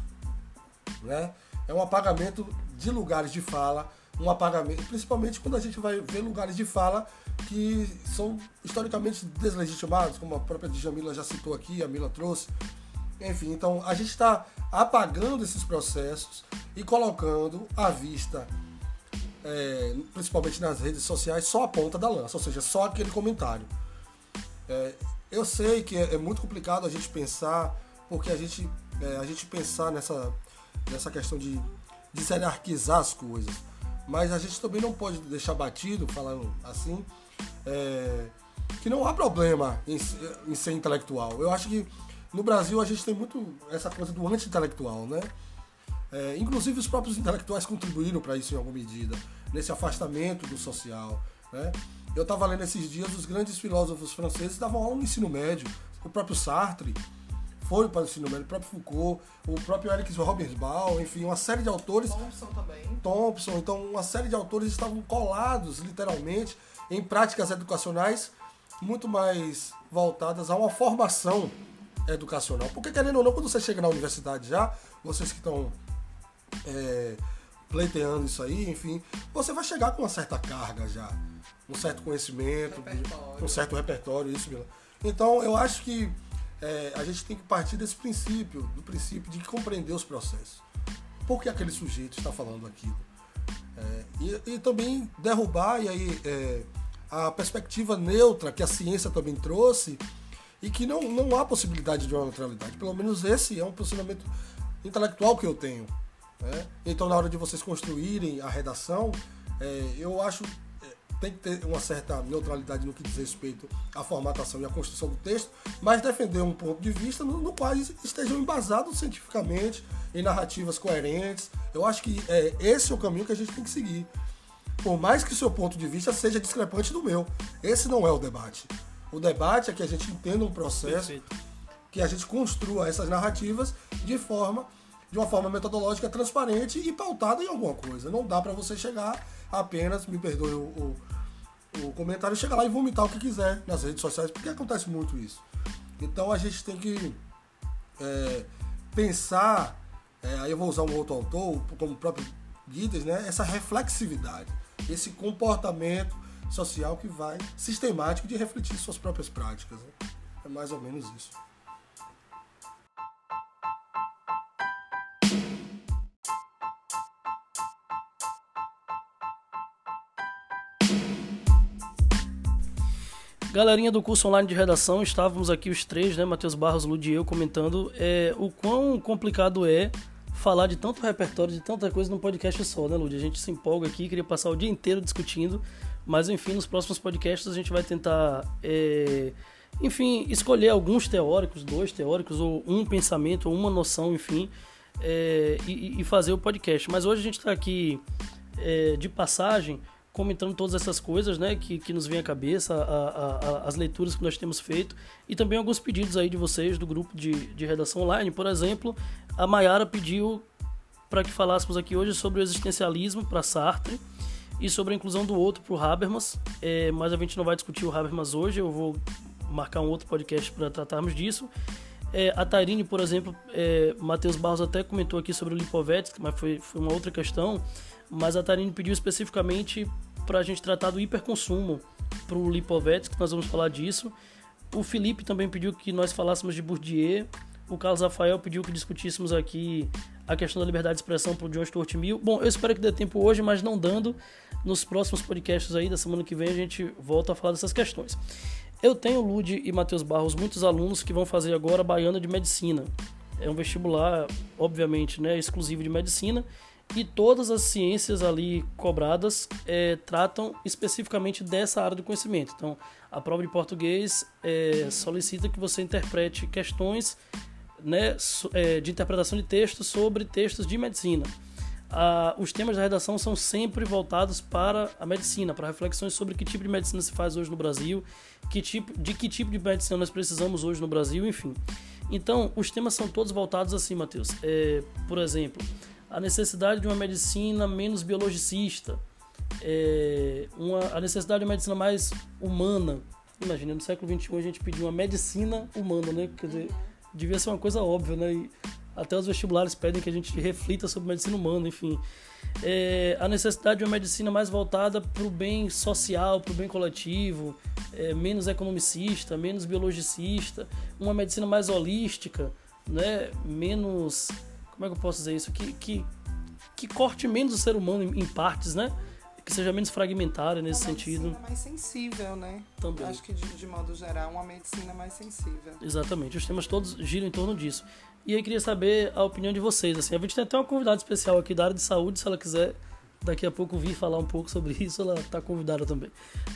C: Né? É um apagamento de lugares de fala, um apagamento, principalmente quando a gente vai ver lugares de fala que são historicamente deslegitimados, como a própria Djamila já citou aqui, a Mila trouxe. Enfim, então a gente está apagando esses processos e colocando à vista, é, principalmente nas redes sociais, só a ponta da lança, ou seja, só aquele comentário. É, eu sei que é, é, muito complicado a gente pensar, porque a gente, é, a gente pensar nessa, nessa questão de, de hierarquizar as coisas. Mas a gente também não pode deixar batido, falando assim, é, que não há problema em, em, ser intelectual. Eu acho que no Brasil a gente tem muito essa coisa do anti-intelectual, né? É, inclusive os próprios intelectuais contribuíram para isso em alguma medida, nesse afastamento do social. Né? Eu estava lendo esses dias os grandes filósofos franceses davam aula no ensino médio. O próprio Sartre foi para o o próprio Foucault, o próprio Eric Robersbaum, enfim, uma série de autores.
B: Thompson também.
C: Thompson, então uma série de autores estavam colados, literalmente, em práticas educacionais muito mais voltadas a uma formação educacional. Porque, querendo ou não, quando você chega na universidade já, vocês que estão é, pleiteando isso aí, enfim, você vai chegar com uma certa carga já, um certo conhecimento, um certo repertório, isso mesmo. Então, eu acho que é, a gente tem que partir desse princípio, do princípio de compreender os processos. Por que aquele sujeito está falando aquilo? É, e, e, também derrubar, e aí é, a perspectiva neutra que a ciência também trouxe e que não, não há possibilidade de uma neutralidade. Pelo menos esse é um posicionamento intelectual que eu tenho. Né? Então, na hora de vocês construírem a redação, é, eu acho tem que ter uma certa neutralidade no que diz respeito à formatação e à construção do texto, mas defender um ponto de vista no, no qual estejam embasados cientificamente em narrativas coerentes. Eu acho que é, esse é o caminho que a gente tem que seguir por mais que o seu ponto de vista seja discrepante do meu. Esse não é o debate. O debate é que a gente entenda um processo, Perfeito. que a gente construa essas narrativas de forma de uma forma metodológica transparente e pautada em alguma coisa. Não dá para você chegar apenas, me perdoe o, o, o, comentário, chegar lá e vomitar o que quiser nas redes sociais, porque acontece muito isso. Então a gente tem que é, pensar, é, aí eu vou usar um outro autor, como o próprio Guides, né, essa reflexividade esse comportamento social que vai sistemático de refletir suas próprias práticas. Né? É mais ou menos isso.
A: Galerinha do curso online de redação, estávamos aqui os três, né, Matheus Barros, Lud e eu, comentando é, o quão complicado é falar de tanto repertório, de tanta coisa num podcast só, né, Lud? A gente se empolga aqui, queria passar o dia inteiro discutindo, mas enfim, nos próximos podcasts a gente vai tentar, é, enfim, escolher alguns teóricos, dois teóricos, ou um pensamento, ou uma noção, enfim, é, e, e, fazer o podcast. Mas hoje a gente está aqui é, de passagem comentando todas essas coisas, né, que, que nos vem à cabeça, a, a, a, as leituras que nós temos feito e também alguns pedidos aí de vocês do grupo de, de redação online. Por exemplo, a Mayara pediu para que falássemos aqui hoje sobre o existencialismo para Sartre e sobre a inclusão do outro para o Habermas, é, mas a gente não vai discutir o Habermas hoje, eu vou marcar um outro podcast para tratarmos disso. É, a Tairine, por exemplo, é, Matheus Barros até comentou aqui sobre o Lipovetsky, mas foi, foi uma outra questão. Mas a Tairine pediu especificamente para a gente tratar do hiperconsumo para o Lipovetsky, nós vamos falar disso. O Felipe também pediu que nós falássemos de Bourdieu. O Carlos Rafael pediu que discutíssemos aqui a questão da liberdade de expressão para o John Stuart Mill. Bom, eu espero que dê tempo hoje, mas não dando, nos próximos podcasts aí da semana que vem a gente volta a falar dessas questões. Eu tenho, Lude e Matheus Barros, muitos alunos que vão fazer agora Baiana de Medicina. É um vestibular, obviamente, né, exclusivo de medicina, e todas as ciências ali cobradas é, tratam especificamente dessa área do conhecimento. Então, a prova de português é, solicita que você interprete questões né, é, de interpretação de textos sobre textos de medicina ah, os temas da redação são sempre voltados para a medicina, para reflexões sobre que tipo de medicina se faz hoje no Brasil, que tipo, de que tipo de medicina nós precisamos hoje no Brasil, enfim. Então, os temas são todos voltados assim, Matheus. É, por exemplo, a necessidade de uma medicina menos biologicista, é, uma, a necessidade de uma medicina mais humana. Imagina, no século XXI a gente pediu uma medicina humana, né? Quer dizer, devia ser uma coisa óbvia, né? E, até os vestibulares pedem que a gente reflita sobre medicina humana, enfim. É, a necessidade de uma medicina mais voltada para o bem social, para o bem coletivo, é, menos economicista, menos biologicista, uma medicina mais holística, né? menos. Como é que eu posso dizer isso? Que, que, que corte menos o ser humano em, em partes, né? que seja menos fragmentária nesse
B: uma
A: sentido.
B: Uma mais sensível, né?
A: Também.
B: Acho que de, de, modo geral, uma medicina mais sensível.
A: Exatamente. Os temas todos giram em torno disso. E aí queria saber a opinião de vocês. Assim, a gente tem até uma convidada especial aqui da área de saúde, se ela quiser daqui a pouco vir falar um pouco sobre isso, ela está convidada também.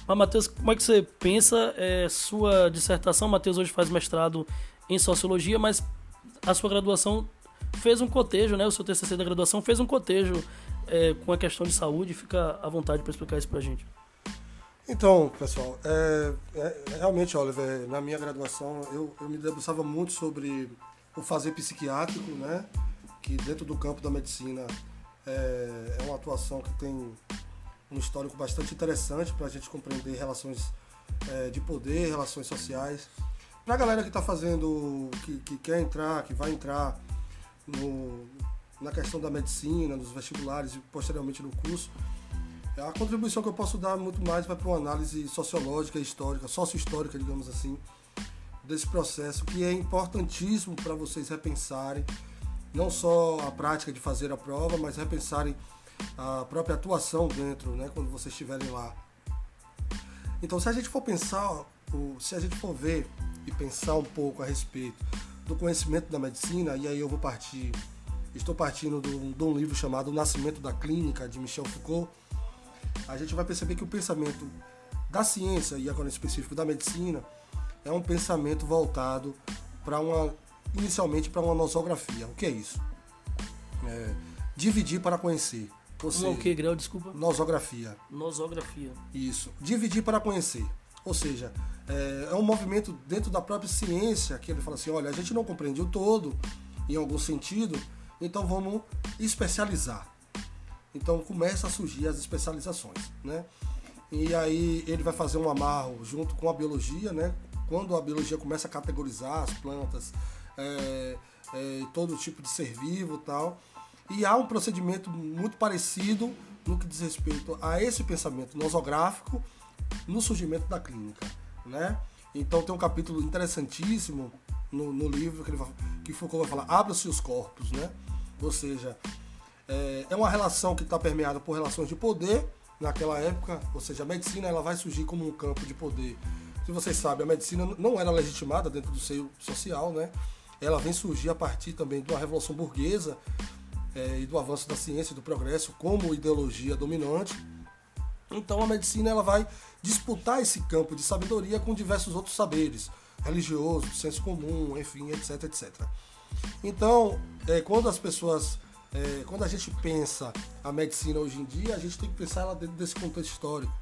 A: Mas, Matheus, como é que você pensa? É, sua dissertação, Matheus hoje faz mestrado em Sociologia, mas a sua graduação fez um cotejo, né? O seu TCC da graduação fez um cotejo é, com a questão de saúde. Fica à vontade para explicar isso para a gente.
C: Então, pessoal, é, é, realmente, Oliver, na minha graduação eu, eu me debruçava muito sobre o fazer psiquiátrico, né? Que dentro do campo da medicina é, é uma atuação que tem um histórico bastante interessante para a gente compreender relações é, de poder, relações sociais. Para a galera que está fazendo, que, que, quer entrar, que vai entrar no, na questão da medicina, nos vestibulares e posteriormente no curso, a contribuição que eu posso dar muito mais vai para uma análise sociológica, histórica, sócio-histórica, digamos assim, desse processo que é importantíssimo para vocês repensarem não só a prática de fazer a prova, mas repensarem a própria atuação dentro, né, quando vocês estiverem lá. Então, se a gente for pensar, se a gente for ver e pensar um pouco a respeito do conhecimento da medicina, e aí eu vou partir, estou partindo de um livro chamado O Nascimento da Clínica, de Michel Foucault, a gente vai perceber que o pensamento da ciência, e agora em específico da medicina, é um pensamento voltado para uma inicialmente para uma nosografia. O que é isso? É, dividir para conhecer.
A: Ou seja, o que, Grau? Desculpa.
C: Nosografia.
A: Nosografia.
C: Isso. Dividir para conhecer. Ou seja, é, é, um movimento dentro da própria ciência que ele fala assim: olha, a gente não compreende o todo, em algum sentido, então vamos especializar. Então começa a surgir as especializações, né? E aí ele vai fazer um amarro junto com a biologia, né? quando a biologia começa a categorizar as plantas, é, é, todo tipo de ser vivo tal. E há um procedimento muito parecido no que diz respeito a esse pensamento nosográfico no surgimento da clínica. Né? Então tem um capítulo interessantíssimo no, no livro que, ele que Foucault vai falar, abra-se os corpos, né? Ou seja, é, é uma relação que está permeada por relações de poder naquela época, ou seja, a medicina ela vai surgir como um campo de poder se vocês sabem, a medicina não era legitimada dentro do seio social, né? Ela vem surgir a partir também de uma revolução burguesa é, e do avanço da ciência e do progresso como ideologia dominante. Então a medicina ela vai disputar esse campo de sabedoria com diversos outros saberes, religioso, senso comum, enfim, etc, etc. Então, é, quando as pessoas, é, quando a gente pensa a medicina hoje em dia, a gente tem que pensar ela dentro desse contexto histórico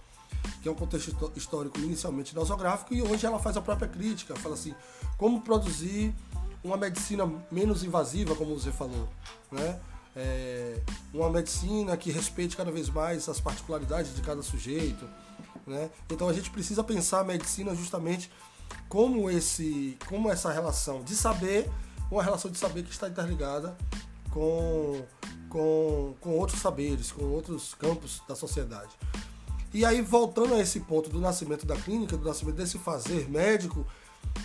C: que é um contexto histórico inicialmente nosográfico, e hoje ela faz a própria crítica, fala assim, como produzir uma medicina menos invasiva, como você falou, né? É, uma medicina que respeite cada vez mais as particularidades de cada sujeito, né? Então a gente precisa pensar a medicina justamente como esse, como essa relação de saber, uma relação de saber que está interligada com, com, com outros saberes, com outros campos da sociedade. E aí, voltando a esse ponto do nascimento da clínica, do nascimento desse fazer médico,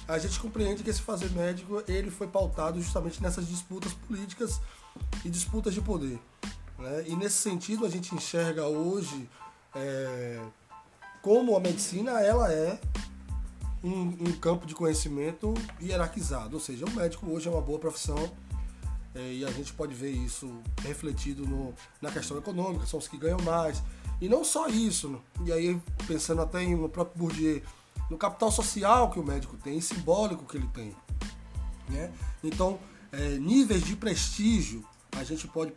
C: a gente compreende que esse fazer médico ele foi pautado justamente nessas disputas políticas e disputas de poder. Né? E nesse sentido, a gente enxerga hoje é, como a medicina ela é um, um, campo de conhecimento hierarquizado, ou seja, o médico hoje é uma boa profissão é, e a gente pode ver isso refletido no, na questão econômica, são os que ganham mais. E não só isso, e aí pensando até no próprio Bourdieu, no capital social que o médico tem, simbólico que ele tem. Né? Então, é, níveis de prestígio, a gente pode,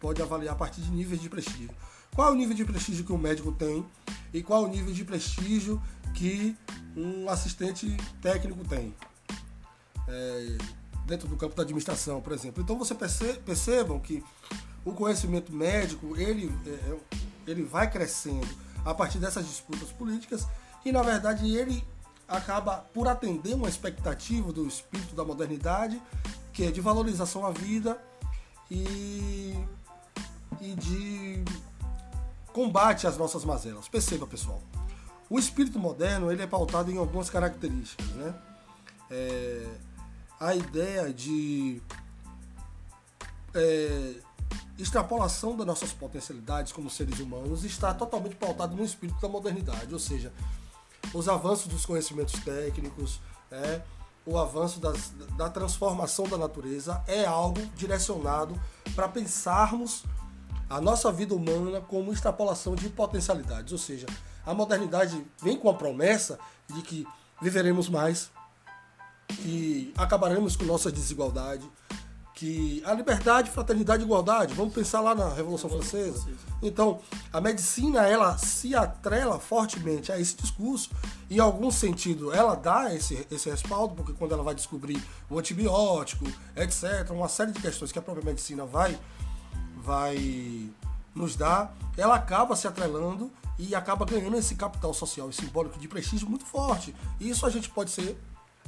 C: pode avaliar a partir de níveis de prestígio. Qual é o nível de prestígio que o médico tem e qual é o nível de prestígio que um assistente técnico tem. É, dentro do campo da administração, por exemplo. Então você perce, percebam que o conhecimento médico ele, é, é, ele vai crescendo a partir dessas disputas políticas e na verdade ele acaba por atender uma expectativa do espírito da modernidade que é de valorização à vida e, e de combate às nossas mazelas. Perceba, pessoal. O espírito moderno ele é pautado em algumas características, né? É, a ideia de é, extrapolação das nossas potencialidades como seres humanos está totalmente pautado no espírito da modernidade, ou seja, os avanços dos conhecimentos técnicos, é, o avanço das, da transformação da natureza é algo direcionado para pensarmos a nossa vida humana como extrapolação de potencialidades. Ou seja, a modernidade vem com a promessa de que viveremos mais, que acabaremos com nossa desigualdade, que a liberdade, fraternidade e igualdade, vamos pensar lá na Revolução Francesa. Então, a medicina ela se atrela fortemente a esse discurso, e em algum sentido ela dá esse, esse respaldo, porque quando ela vai descobrir o antibiótico, etc., uma série de questões que a própria medicina vai vai nos dar, ela acaba se atrelando e acaba ganhando esse capital social e simbólico de prestígio muito forte. E isso a gente pode ser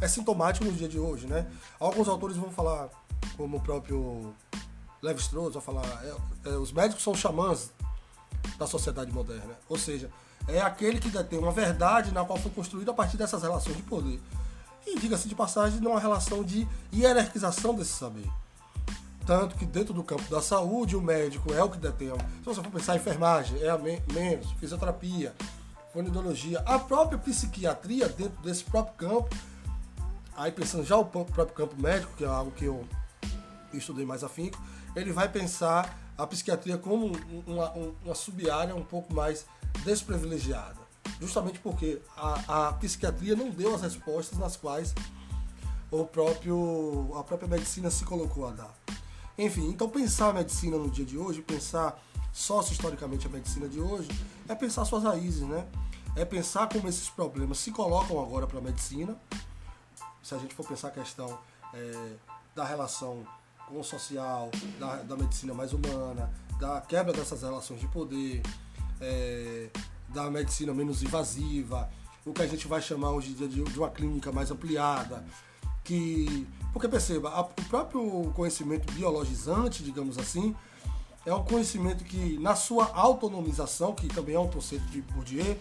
C: é sintomático no dia de hoje, né? Alguns autores vão falar, como o próprio Levi Strauss vai falar, é, é, os médicos são xamãs da sociedade moderna. Ou seja, é aquele que detém uma verdade na qual foi construída a partir dessas relações de poder. E diga-se de passagem, não uma relação de hierarquização desse saber. Tanto que dentro do campo da saúde, o médico é o que detém. Se você for pensar em enfermagem, é a me menos, fisioterapia, fonoaudiologia, a própria psiquiatria dentro desse próprio campo. Aí pensando já o próprio campo médico, que é algo que eu estudei mais afinco, ele vai pensar a psiquiatria como uma, uma sub-área um pouco mais desprivilegiada. Justamente porque a, a psiquiatria não deu as respostas nas quais o próprio, a própria medicina se colocou a dar. Enfim, então pensar a medicina no dia de hoje, pensar sócio-historicamente a medicina de hoje, é pensar suas raízes, né? É pensar como esses problemas se colocam agora para a medicina. Se a gente for pensar a questão é, da relação com o social, da, da, medicina mais humana, da quebra dessas relações de poder, é, da medicina menos invasiva, o que a gente vai chamar hoje dia de, de uma clínica mais ampliada, que porque perceba, a, o próprio conhecimento biologizante, digamos assim, é um conhecimento que, na sua autonomização, que também é um conceito de Bourdieu,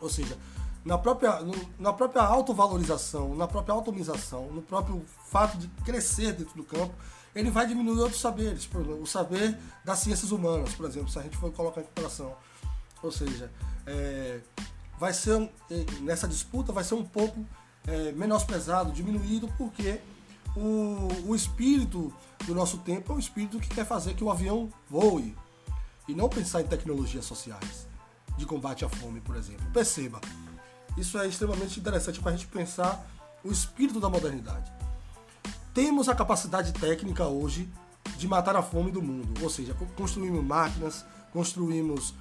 C: ou seja, na própria, no, na própria autovalorização, na própria automização, no próprio fato de crescer dentro do campo, ele vai diminuir outros saberes, exemplo, o saber das ciências humanas, por exemplo, se a gente for colocar em comparação. Ou seja, é, vai ser, nessa disputa, vai ser um pouco é, menosprezado, diminuído, porque o, o espírito do nosso tempo é um espírito que quer fazer que o avião voe e não pensar em tecnologias sociais de combate à fome, por exemplo. Perceba, isso é extremamente interessante para a gente pensar o espírito da modernidade. Temos a capacidade técnica hoje de matar a fome do mundo, ou seja, construímos máquinas, construímos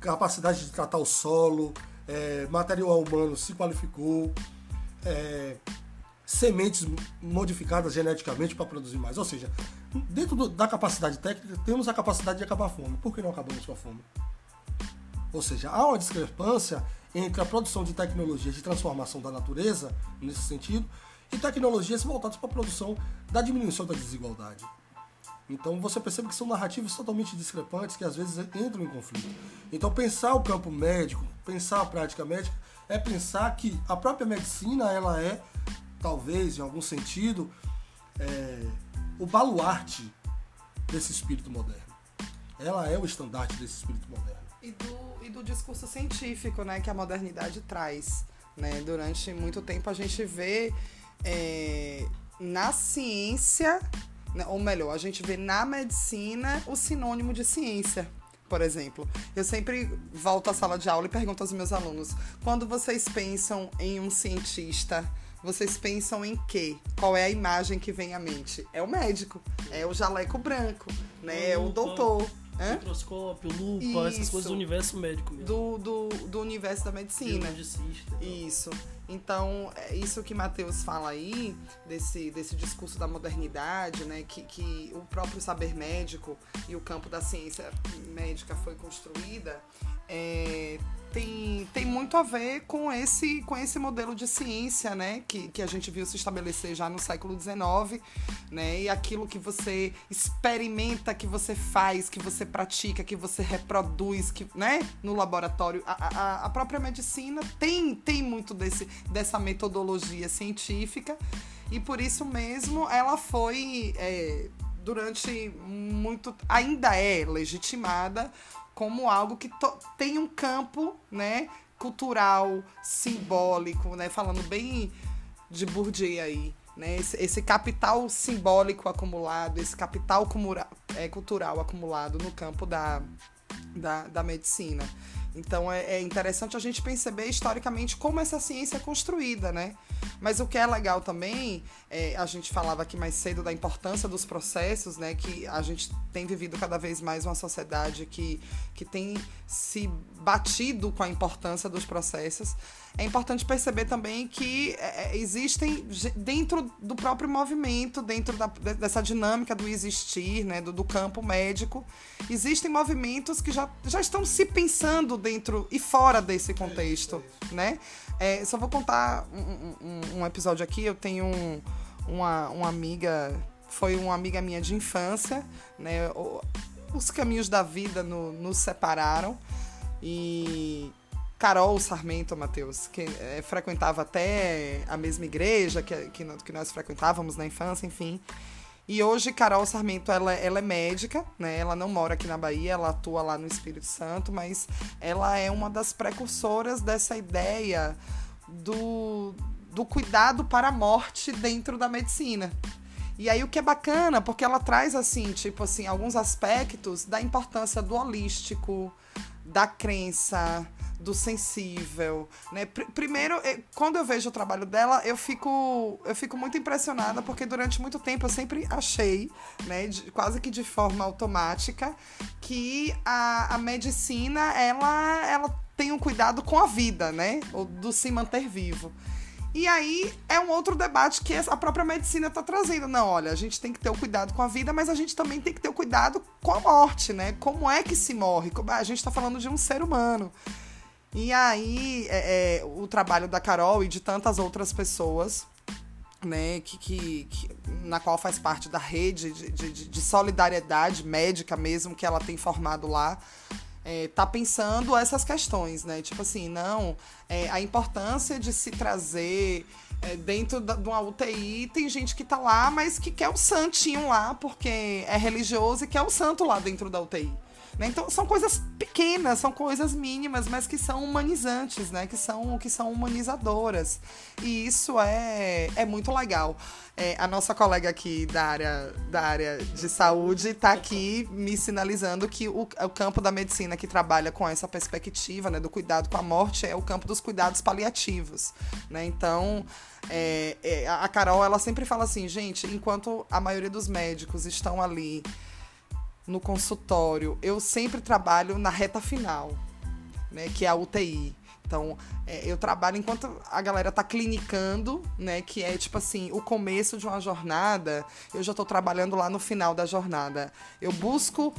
C: capacidade de tratar o solo, é, material humano se qualificou, é, sementes modificadas geneticamente para produzir mais. Ou seja, dentro do, da capacidade técnica, temos a capacidade de acabar a fome. Por que não acabamos com a fome? Ou seja, há uma discrepância entre a produção de tecnologias de transformação da natureza, nesse sentido, e tecnologias voltadas para a produção da diminuição da desigualdade. Então você percebe que são narrativas totalmente discrepantes que às vezes entram em conflito. Então pensar o campo médico, pensar a prática médica, é pensar que a própria medicina ela é, talvez em algum sentido, é, o baluarte desse espírito moderno. Ela é o estandarte desse espírito moderno.
B: E do, e do discurso científico né, que a modernidade traz. Né? Durante muito tempo a gente vê é, na ciência, né, ou melhor, a gente vê na medicina o sinônimo de ciência. Por exemplo, eu sempre volto à sala de aula e pergunto aos meus alunos: quando vocês pensam em um cientista, vocês pensam em quê? Qual é a imagem que vem à mente? É o médico, é o jaleco branco, né? É o doutor.
A: Hã? Microscópio, lupa, Isso. essas coisas do universo médico mesmo.
B: Do, do, do universo da medicina.
A: Isso.
B: Então, é isso que Mateus fala aí, desse, desse discurso da modernidade, né? Que, que o próprio saber médico e o campo da ciência médica foi construída, é, tem, tem muito a ver com esse, com esse modelo de ciência, né? Que, que a gente viu se estabelecer já no século XIX, né? E aquilo que você experimenta, que você faz, que você pratica, que você reproduz, que, né? No laboratório. A, a, a própria medicina tem, tem muito desse, dessa metodologia científica e por isso mesmo ela foi... É, durante muito ainda é legitimada como algo que tem um campo, né, cultural, simbólico, né, falando bem de Bourdieu aí, né, esse, esse capital simbólico acumulado, esse capital é, cultural acumulado no campo da, da, da medicina. Então é, é, interessante a gente perceber historicamente como essa ciência é construída, né? Mas o que é legal também, é, a gente falava aqui mais cedo da importância dos processos, né? Que a gente tem vivido cada vez mais uma sociedade que, que tem se batido com a importância dos processos é importante perceber também que é, é existem dentro do próprio movimento, dentro da, dessa dinâmica do existir, né, do, do, campo médico, existem movimentos que já, já estão se pensando dentro e fora desse contexto, né? É, só vou contar um, um, um, episódio aqui. Eu tenho um, uma, uma amiga, foi uma amiga minha de infância, né? Os caminhos da vida no, nos separaram e Carol Sarmento, Matheus, que é, frequentava até a mesma igreja que, que, que, nós frequentávamos na infância, enfim. E hoje, Carol Sarmento, ela, ela é médica, né? Ela não mora aqui na Bahia, ela atua lá no Espírito Santo, mas ela é uma das precursoras dessa ideia do, do cuidado para a morte dentro da medicina. E aí o que é bacana, porque ela traz assim, tipo assim, alguns aspectos da importância do holístico, da crença, do sensível, né? Pr primeiro, quando eu vejo o trabalho dela, eu fico, eu fico muito impressionada porque durante muito tempo eu sempre achei, né, de, quase que de forma automática, que a, a medicina ela, ela tem um cuidado com a vida, né? Ou do se manter vivo. E aí é um outro debate que a própria medicina está trazendo. Não, olha, a gente tem que ter o cuidado com a vida, mas a gente também tem que ter o cuidado com a morte, né? Como é que se morre? A gente está falando de um ser humano. E aí, é, é, o trabalho da Carol e de tantas outras pessoas, né, que, que, que na qual faz parte da rede de, de, de, solidariedade médica mesmo que ela tem formado lá, é, tá pensando essas questões, né? Tipo assim, não, é, a importância de se trazer é, dentro da, de uma UTI, tem gente que tá lá, mas que quer o santinho lá, porque é religioso e quer o santo lá dentro da UTI. Né? Então são coisas pequenas, são coisas mínimas, mas que são humanizantes, né? Que são, que são humanizadoras. E isso é, é muito legal. É, a nossa colega aqui da área, da área de saúde está aqui me sinalizando que o, o campo da medicina que trabalha com essa perspectiva né, do cuidado com a morte é o campo dos cuidados paliativos. Né? Então, é, é, a Carol ela sempre fala assim, gente, enquanto a maioria dos médicos estão ali no consultório, eu sempre trabalho na reta final, né, que é a UTI. Então, é, eu trabalho enquanto a galera tá clinicando, né? Que é tipo assim, o começo de uma jornada, eu já tô trabalhando lá no final da jornada. Eu busco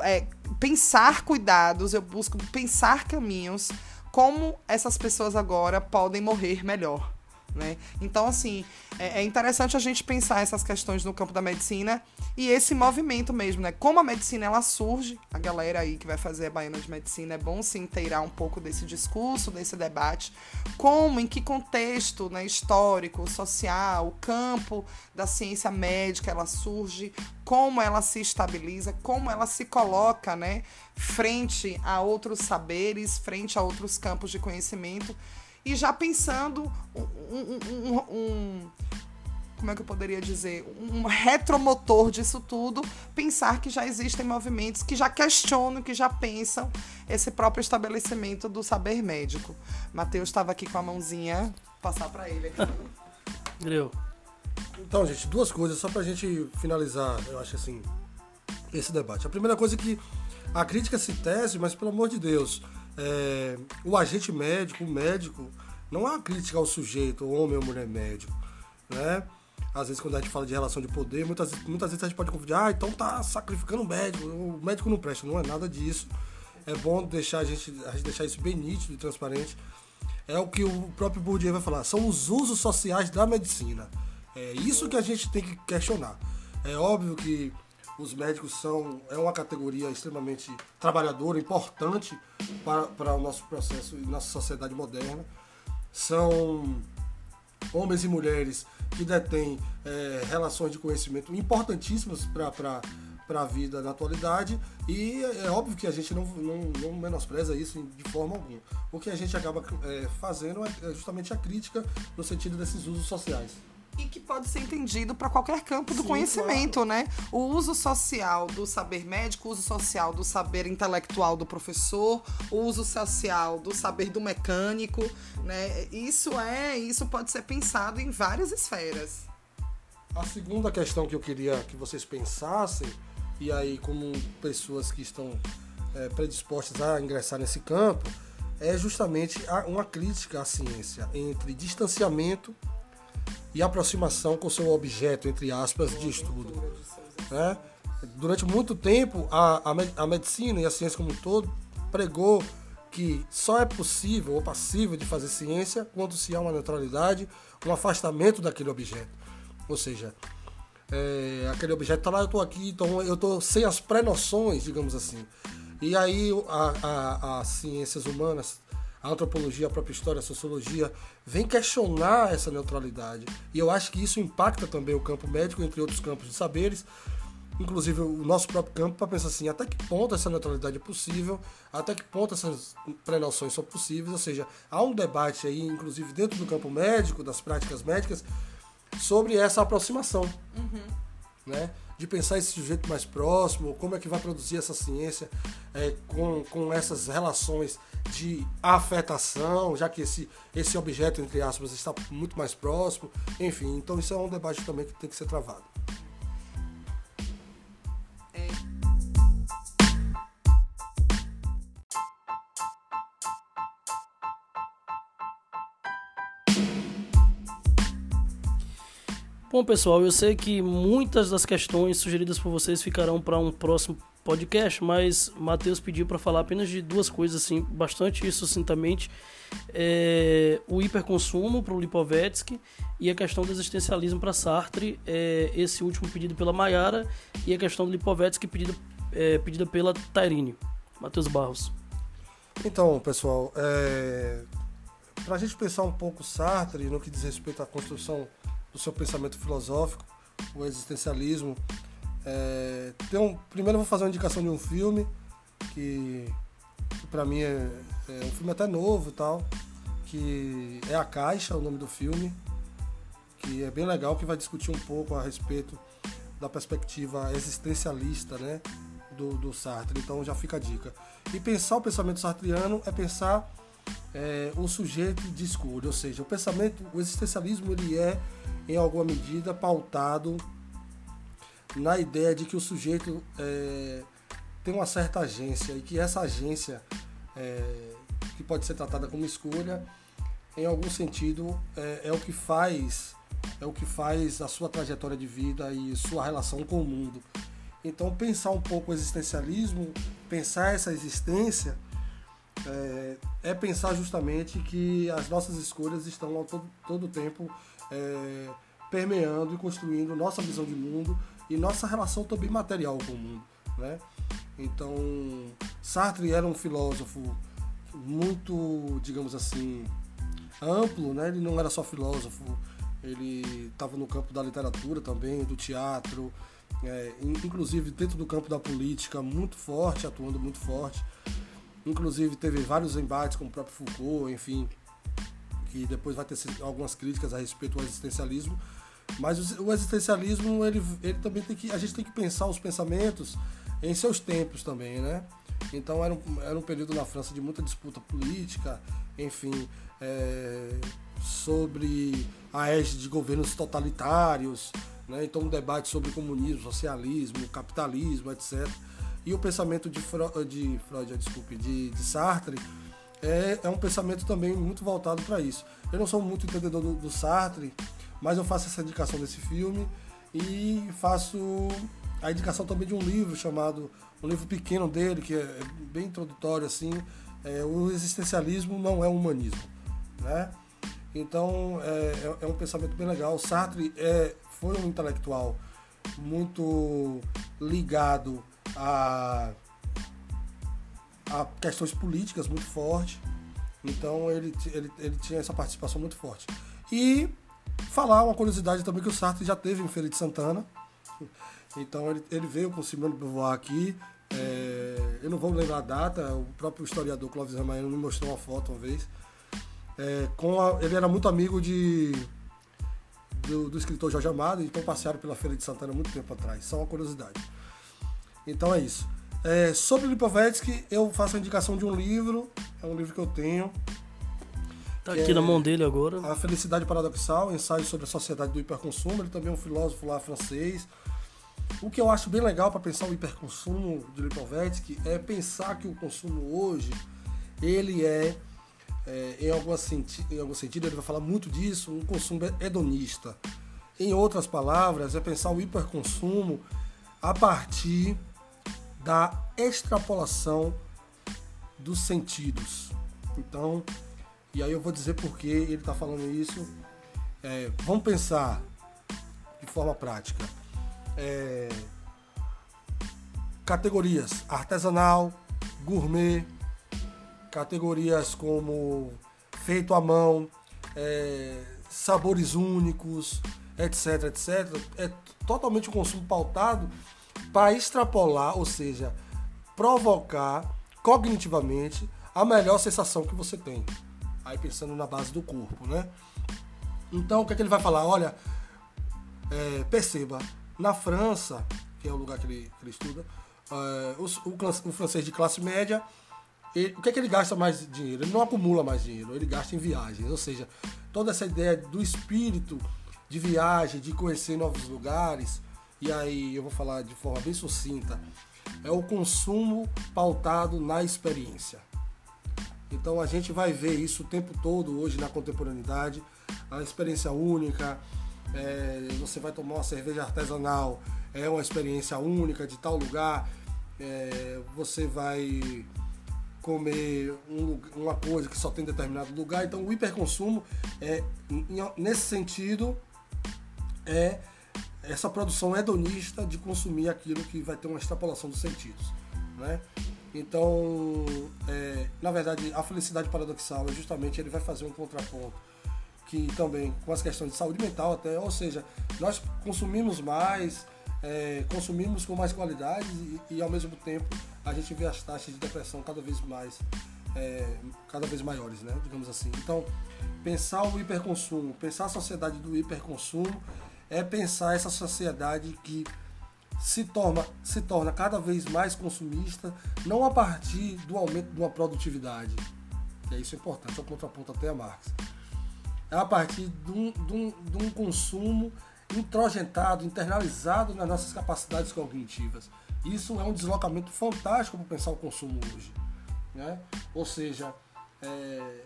B: é, pensar cuidados, eu busco pensar caminhos como essas pessoas agora podem morrer melhor. Né? Então, assim, é, é, interessante a gente pensar essas questões no campo da medicina e esse movimento mesmo, né? Como a medicina ela surge, a galera aí que vai fazer a Baiana de Medicina é bom se inteirar um pouco desse discurso, desse debate, como, em que contexto né, histórico, social, o campo da ciência médica ela surge, como ela se estabiliza, como ela se coloca, né, frente a outros saberes, frente a outros campos de conhecimento e já pensando um, um, um, como é que eu poderia dizer, um retromotor disso tudo, pensar que já existem movimentos que já questionam, que já pensam esse próprio estabelecimento do saber médico. Matheus estava aqui com a mãozinha, passar para ele aqui.
C: Então, gente, duas coisas só pra gente finalizar, eu acho assim, esse debate. A primeira coisa é que a crítica se tese, mas pelo amor de Deus, é, o agente médico, o médico, não é uma crítica ao sujeito, homem ou mulher médico, né? Às vezes quando a gente fala de relação de poder, muitas, muitas vezes a gente pode confundir, ah, então tá sacrificando o médico, o médico não presta, não é nada disso. É bom deixar a gente, a gente deixar isso bem nítido e transparente. É o que o próprio Bourdieu vai falar, são os usos sociais da medicina. É isso que a gente tem que questionar. É óbvio que os médicos são é uma categoria extremamente trabalhadora, importante para, para o nosso processo e nossa sociedade moderna. São homens e mulheres que detêm é, relações de conhecimento importantíssimas para para a vida na atualidade e é óbvio que a gente não, não, não menospreza isso de forma alguma. O que a gente acaba é, fazendo é, é justamente a crítica no sentido desses usos sociais
B: e que pode ser entendido para qualquer campo do Sim, conhecimento, claro. né? O uso social do saber médico, o uso social do saber intelectual do professor, o uso social do saber do mecânico, né? Isso é, isso pode ser pensado em várias esferas.
C: A segunda questão que eu queria que vocês pensassem, e aí como pessoas que estão é, predispostas a ingressar nesse campo, é justamente uma crítica à ciência entre distanciamento e aproximação com seu objeto, entre aspas, de estudo. Né? Durante muito tempo, a, a, a medicina e a ciência como um todo pregou que só é possível ou passível de fazer ciência quando se há uma neutralidade, um afastamento daquele objeto. Ou seja, é, aquele objeto está lá, eu estou aqui, então eu estou sem as pré-noções, digamos assim. E aí as ciências humanas a antropologia, a própria história, a sociologia, vem questionar essa neutralidade. E eu acho que isso impacta também o campo médico, entre outros campos de saberes, inclusive o nosso próprio campo, para pensar assim, até que ponto essa neutralidade é possível, até que ponto essas pré-noções são possíveis, ou seja, há um debate aí, inclusive dentro do campo médico, das práticas médicas, sobre essa aproximação. Uhum. Né? De pensar esse sujeito mais próximo, como é que vai produzir essa ciência é, com, com essas relações de afetação, já que esse, esse objeto, entre aspas, está muito mais próximo. Enfim, então isso é um debate também que tem que ser travado.
A: Bom, pessoal, eu sei que muitas das questões sugeridas por vocês ficarão para um próximo podcast, mas Matheus pediu para falar apenas de duas coisas, assim, bastante sucintamente. É, o hiperconsumo para o Lipovetsky e a questão do existencialismo para Sartre, é, esse último pedido pela Maiara e a questão do Lipovetsky pedida, é, pedida pela Tairine. Matheus Barros.
C: Então, pessoal, é, para a gente pensar um pouco Sartre no que diz respeito à construção do seu pensamento filosófico, o existencialismo. É, tem um, primeiro eu vou fazer uma indicação de um filme que, que para mim é, é, um filme até novo e tal, que é A Caixa, o nome do filme, que é bem legal, que vai discutir um pouco a respeito da perspectiva existencialista, né, do, do Sartre. Então já fica a dica. E pensar o pensamento sartriano é pensar é, o sujeito de escolha, ou seja, o pensamento, o existencialismo ele é em alguma medida pautado na ideia de que o sujeito é, tem uma certa agência e que essa agência é, que pode ser tratada como escolha em algum sentido é, é, o que faz é o que faz a sua trajetória de vida e sua relação com o mundo. Então pensar um pouco o existencialismo pensar essa existência é, é pensar justamente que as nossas escolhas estão ao todo, tempo é, permeando e construindo nossa visão de mundo e nossa relação também material com o mundo. Né? Então, Sartre era um filósofo muito, digamos assim, amplo, né? ele não era só filósofo, ele estava no campo da literatura também, do teatro, é, inclusive dentro do campo da política, muito forte, atuando muito forte. Inclusive teve vários embates com o próprio Foucault, enfim, que depois vai ter algumas críticas a respeito do existencialismo. Mas o existencialismo, ele, ele também tem que. A gente tem que pensar os pensamentos em seus tempos também, né? Então era um, era um período na França de muita disputa política, enfim, é, sobre a égide de governos totalitários, né? então um debate sobre comunismo, socialismo, capitalismo, etc. E o pensamento de, Freud, de Freud, desculpe, de, de Sartre é, é, um pensamento também muito voltado para isso. Eu não sou muito entendedor do, do Sartre, mas eu faço essa indicação desse filme e faço a indicação também de um livro chamado, um livro pequeno dele, que é bem introdutório assim, é, o existencialismo não é humanismo, né? Então é, é, um pensamento bem legal. Sartre é, foi um intelectual muito ligado a, a questões políticas muito forte. Então ele, ele, ele tinha essa participação muito forte. E falar uma curiosidade também que o Sartre já teve em Feira de Santana. Então ele, ele veio com Simone de Beauvoir aqui. É, eu não vou lembrar a data, o próprio historiador Clóvis Ramayano me mostrou uma foto uma vez. É, com a, ele era muito amigo de do, do, escritor Jorge Amado, então passearam pela Feira de Santana muito tempo atrás. Só uma curiosidade. Então é isso. É, sobre Lipovetsky, eu faço a indicação de um livro, é um livro que eu tenho.
A: Tá aqui é na mão dele agora.
C: A Felicidade Paradoxal, ensaio sobre a sociedade do hiperconsumo. Ele também é um filósofo lá francês. O que eu acho bem legal para pensar o hiperconsumo de Lipovetsky é pensar que o consumo hoje ele é, é em, algum senti em algum sentido, ele vai falar muito disso, um consumo hedonista. Em outras palavras, é pensar o hiperconsumo a partir da extrapolação dos sentidos. Então, e aí eu vou dizer por que ele está falando isso. É, vamos pensar de forma prática. É, categorias artesanal, gourmet, categorias como feito à mão, é, sabores únicos, etc, etc. É totalmente um consumo pautado para extrapolar, ou seja, provocar cognitivamente a melhor sensação que você tem. Aí pensando na base do corpo, né? Então o que, é que ele vai falar? Olha, é, perceba, na França, que é o lugar que ele, que ele estuda, é, o, o, o, francês de classe média, ele, o que é que ele gasta mais dinheiro? Ele não acumula mais dinheiro, ele gasta em viagens. Ou seja, toda essa ideia do espírito de viagem, de conhecer novos lugares, e aí eu vou falar de forma bem sucinta, é o consumo pautado na experiência. Então a gente vai ver isso o tempo todo hoje na contemporaneidade, a experiência única, é, você vai tomar uma cerveja artesanal, é uma experiência única de tal lugar, é, você vai comer um, uma coisa que só tem determinado lugar, então o hiperconsumo é nesse sentido é essa produção hedonista de consumir aquilo que vai ter uma extrapolação dos sentidos. Né? Então, é, na verdade, a felicidade paradoxal é justamente ele vai fazer um contraponto que também com as questões de saúde mental até, ou seja, nós consumimos mais, é, consumimos com mais qualidade e, e, ao mesmo tempo a gente vê as taxas de depressão cada vez mais, é, cada vez maiores, né? Digamos assim. Então, pensar o hiperconsumo, pensar a sociedade do hiperconsumo é pensar essa sociedade que se torna, se torna cada vez mais consumista, não a partir do aumento de uma produtividade, que é isso importante, é o contraponto até a Marx, é a partir de um, de um, de um consumo introjentado, internalizado nas nossas capacidades cognitivas. Isso é um deslocamento fantástico para pensar o consumo hoje. Né? Ou seja, é,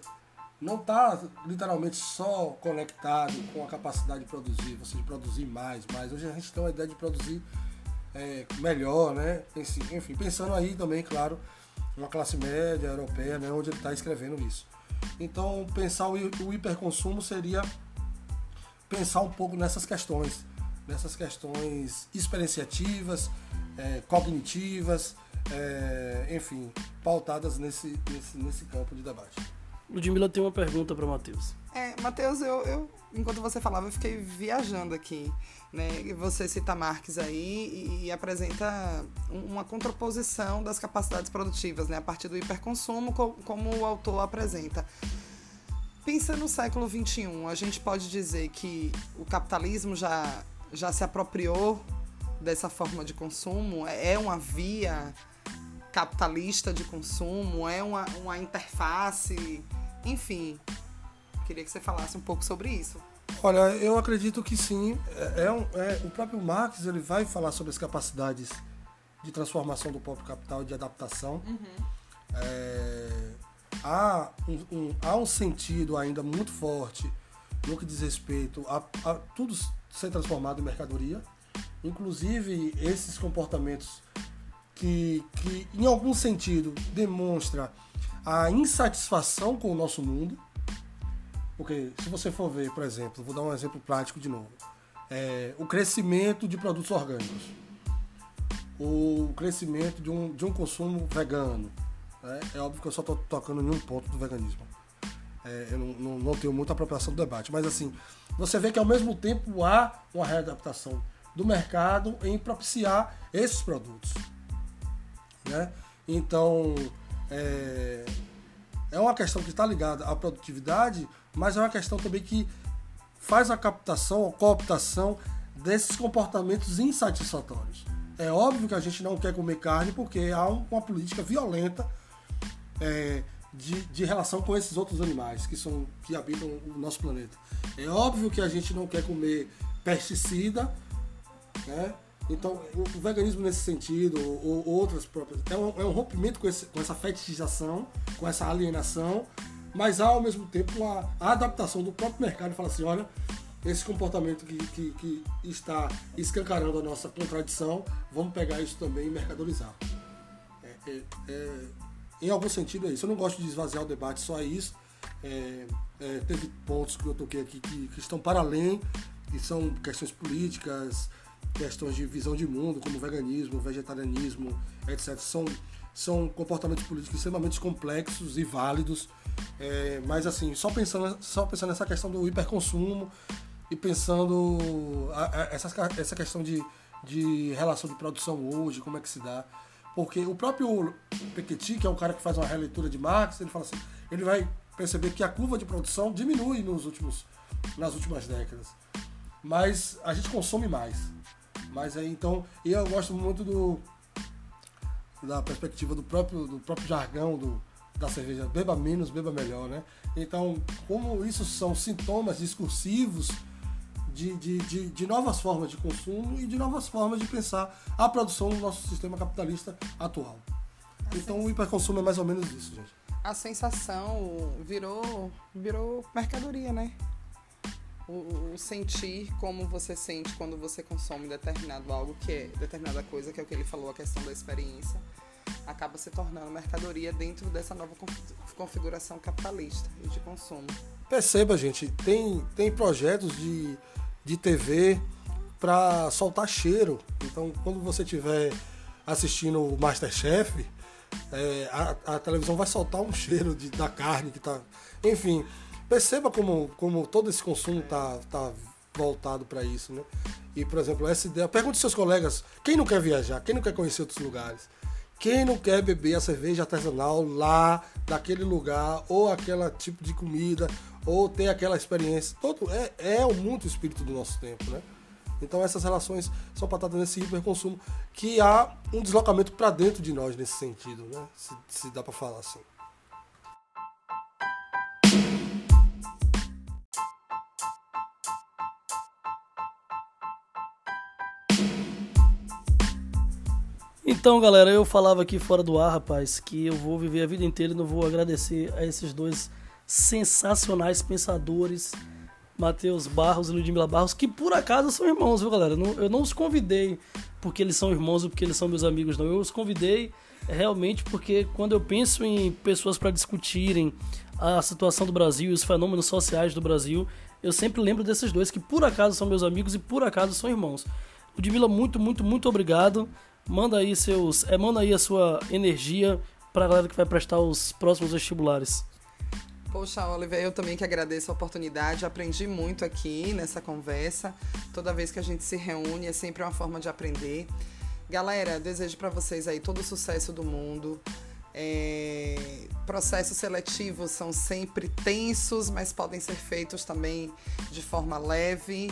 C: não está literalmente só conectado com a capacidade de produzir, você de produzir mais, mais. Hoje a gente tem uma ideia de produzir é, melhor, né? Enfim, pensando aí também, claro, uma classe média europeia, né, onde ele está escrevendo isso. Então, pensar o, o hiperconsumo seria pensar um pouco nessas questões, nessas questões experienciativas, é, cognitivas, é, enfim, pautadas nesse, nesse, nesse campo de debate.
A: Ludmilla tem uma pergunta para Matheus.
B: É, Matheus, eu, eu, enquanto você falava, eu fiquei viajando aqui. Né? Você cita Marx aí e, e apresenta uma contraposição das capacidades produtivas, né? a partir do hiperconsumo, como o autor apresenta. Pensa no século XXI, a gente pode dizer que o capitalismo já, já se apropriou dessa forma de consumo? É uma via capitalista de consumo? É uma, uma interface? Enfim, queria que você falasse um pouco sobre isso.
C: Olha, eu acredito que sim. É, é, um, é, o próprio Marx ele vai falar sobre as capacidades de transformação do próprio capital de adaptação. Uhum. É, há, um, um, há um sentido ainda muito forte no que diz respeito a, a tudo ser transformado em mercadoria. Inclusive esses comportamentos que, que em algum sentido demonstra a insatisfação com o nosso mundo. Porque se você for ver, por exemplo, vou dar um exemplo prático de novo. É, o crescimento de produtos orgânicos. O crescimento de um, de um consumo vegano. Né? É óbvio que eu só estou tocando em um ponto do veganismo. É, eu não, não, não, tenho muita apropriação do debate. Mas assim, você vê que ao mesmo tempo há uma readaptação do mercado em propiciar esses produtos. Né? Então, é, é uma questão que está ligada à produtividade, mas é uma questão também que faz a captação, a cooptação desses comportamentos insatisfatórios. É óbvio que a gente não quer comer carne porque há uma política violenta é, de, de relação com esses outros animais que, são, que habitam o nosso planeta. É óbvio que a gente não quer comer pesticida, né? Então, o, veganismo nesse sentido, ou, ou outras próprias, é um, é um rompimento com, esse, com, essa fetichização, com essa alienação, mas há ao mesmo tempo a, a adaptação do próprio mercado e fala assim, olha, esse comportamento que, que, que, está escancarando a nossa contradição, vamos pegar isso também e mercadorizar. É, é, é, em algum sentido é isso. Eu não gosto de esvaziar o debate só isso. É, é, teve pontos que eu toquei aqui que, que estão para além, que são questões políticas, questões de visão de mundo, como veganismo, vegetarianismo, etc. São, são comportamentos políticos extremamente complexos e válidos. É, mas assim, só pensando, só pensando nessa questão do hiperconsumo e pensando a, a, essa, essa questão de, de relação de produção hoje, como é que se dá. Porque o próprio Piketty, que é um cara que faz uma releitura de Marx, ele fala assim, ele vai perceber que a curva de produção diminui nos últimos, nas últimas décadas. Mas a gente consome mais. Mas aí então, e eu gosto muito do da perspectiva do próprio do próprio jargão do, da cerveja, beba menos, beba melhor, né? Então, como isso são sintomas discursivos de, de, de, de, novas formas de consumo e de novas formas de pensar a produção do nosso sistema capitalista atual. A então, o hiperconsumo é mais ou menos isso, gente.
B: A sensação virou, virou mercadoria, né? O, o, sentir como você sente quando você consome determinado algo que é determinada coisa, que é o que ele falou, a questão da experiência, acaba se tornando mercadoria dentro dessa nova configuração capitalista e de consumo.
C: Perceba, gente, tem, tem projetos de, de TV para soltar cheiro. Então, quando você estiver assistindo o Masterchef, é, a, a televisão vai soltar um cheiro de, da carne que está. Enfim, Perceba como, como todo esse consumo está tá voltado para isso, né? E, por exemplo, essa ideia. Pergunte seus colegas: quem não quer viajar? Quem não quer conhecer outros lugares? Quem não quer beber a cerveja artesanal lá, daquele lugar, ou aquele tipo de comida, ou ter aquela experiência? Todo, é, é muito espírito do nosso tempo, né? Então essas relações são pautadas nesse hiperconsumo, que há um deslocamento para dentro de nós nesse sentido, né? Se, se dá para falar assim.
A: Então, galera, eu falava aqui fora do ar, rapaz, que eu vou viver a vida inteira e não vou agradecer a esses dois sensacionais pensadores, Matheus Barros e Ludmila Barros, que por acaso são irmãos, viu, galera? Eu não os convidei porque eles são irmãos ou porque eles são meus amigos, não. Eu os convidei realmente porque quando eu penso em pessoas para discutirem a situação do Brasil e os fenômenos sociais do Brasil, eu sempre lembro desses dois que por acaso são meus amigos e por acaso são irmãos. Ludmilla, muito, muito, muito obrigado. Manda aí seus, é, manda aí a sua energia para a galera que vai prestar os próximos vestibulares.
B: Poxa, Oliver, eu também que agradeço a oportunidade, aprendi muito aqui nessa conversa. Toda vez que a gente se reúne é sempre uma forma de aprender. Galera, desejo para vocês aí todo o sucesso do mundo. É, processos seletivos são sempre tensos, mas podem ser feitos também de forma leve.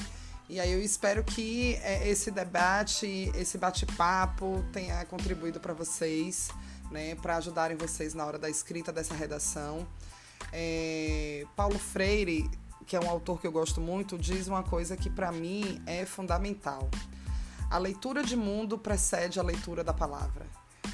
B: E aí eu espero que é, esse debate, esse bate-papo tenha contribuído para vocês, né, para ajudarem vocês na hora da escrita dessa redação. É, Paulo Freire, que é um autor que eu gosto muito, diz uma coisa que para mim é fundamental. A leitura de mundo precede a leitura da palavra.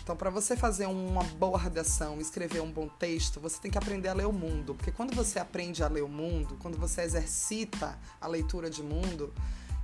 B: Então, para você fazer uma boa redação, escrever um bom texto, você tem que aprender a ler o mundo. Porque quando você aprende a ler o mundo, quando você exercita a leitura de mundo,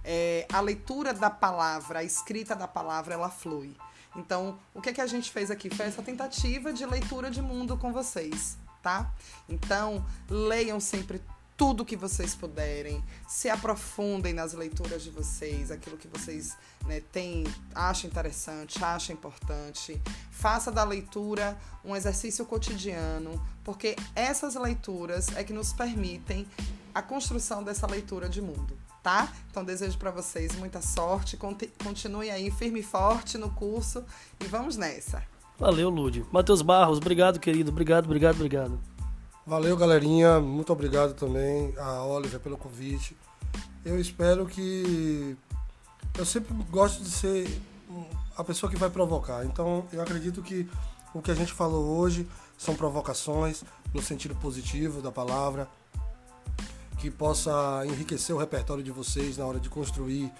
B: é, a leitura da palavra, a escrita da palavra, ela flui. Então, o que, é que a gente fez aqui? Foi essa tentativa de leitura de mundo com vocês, tá? Então, leiam sempre tudo que vocês puderem, se aprofundem nas leituras de vocês, aquilo que vocês né, têm, acham interessante, acham importante. Faça da leitura um exercício cotidiano, porque essas leituras é que nos permitem a construção dessa leitura de mundo. Tá? Então desejo para vocês muita sorte, continue aí firme e forte no curso e vamos nessa.
A: Valeu, Lude. Matheus Barros, obrigado, querido. Obrigado, obrigado, obrigado.
C: Valeu, galerinha. Muito obrigado também a Oliver pelo convite. Eu espero que. Eu sempre gosto de ser a pessoa que vai provocar. Então, eu acredito que o que a gente falou hoje são provocações no sentido positivo da palavra, que possa enriquecer o repertório de vocês na hora de construir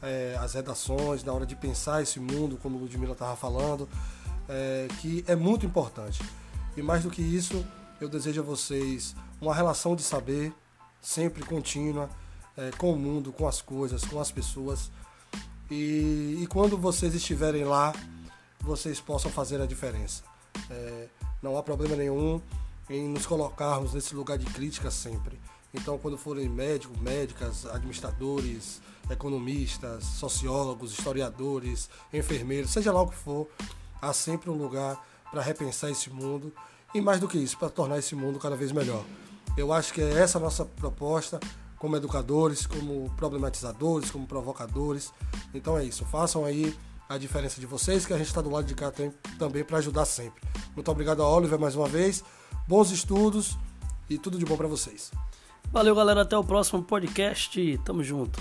C: é, as redações, na hora de pensar esse mundo, como o Ludmilla estava falando, é, que é muito importante. E mais do que isso, eu desejo a vocês uma relação de saber sempre contínua é, com o mundo, com as coisas, com as pessoas. E, e quando vocês estiverem lá, vocês possam fazer a diferença. É, não há problema nenhum em nos colocarmos nesse lugar de crítica sempre. Então, quando forem médicos, médicas, administradores, economistas, sociólogos, historiadores, enfermeiros, seja lá o que for, há sempre um lugar para repensar esse mundo e mais do que isso, para tornar esse mundo cada vez melhor. Eu acho que é essa a nossa proposta como educadores, como problematizadores, como provocadores. Então é isso, façam aí a diferença de vocês, que a gente está do lado de cá também para ajudar sempre. Muito obrigado a Oliver mais uma vez, bons estudos e tudo de bom para vocês.
A: Valeu, galera, até o próximo podcast. Tamo junto.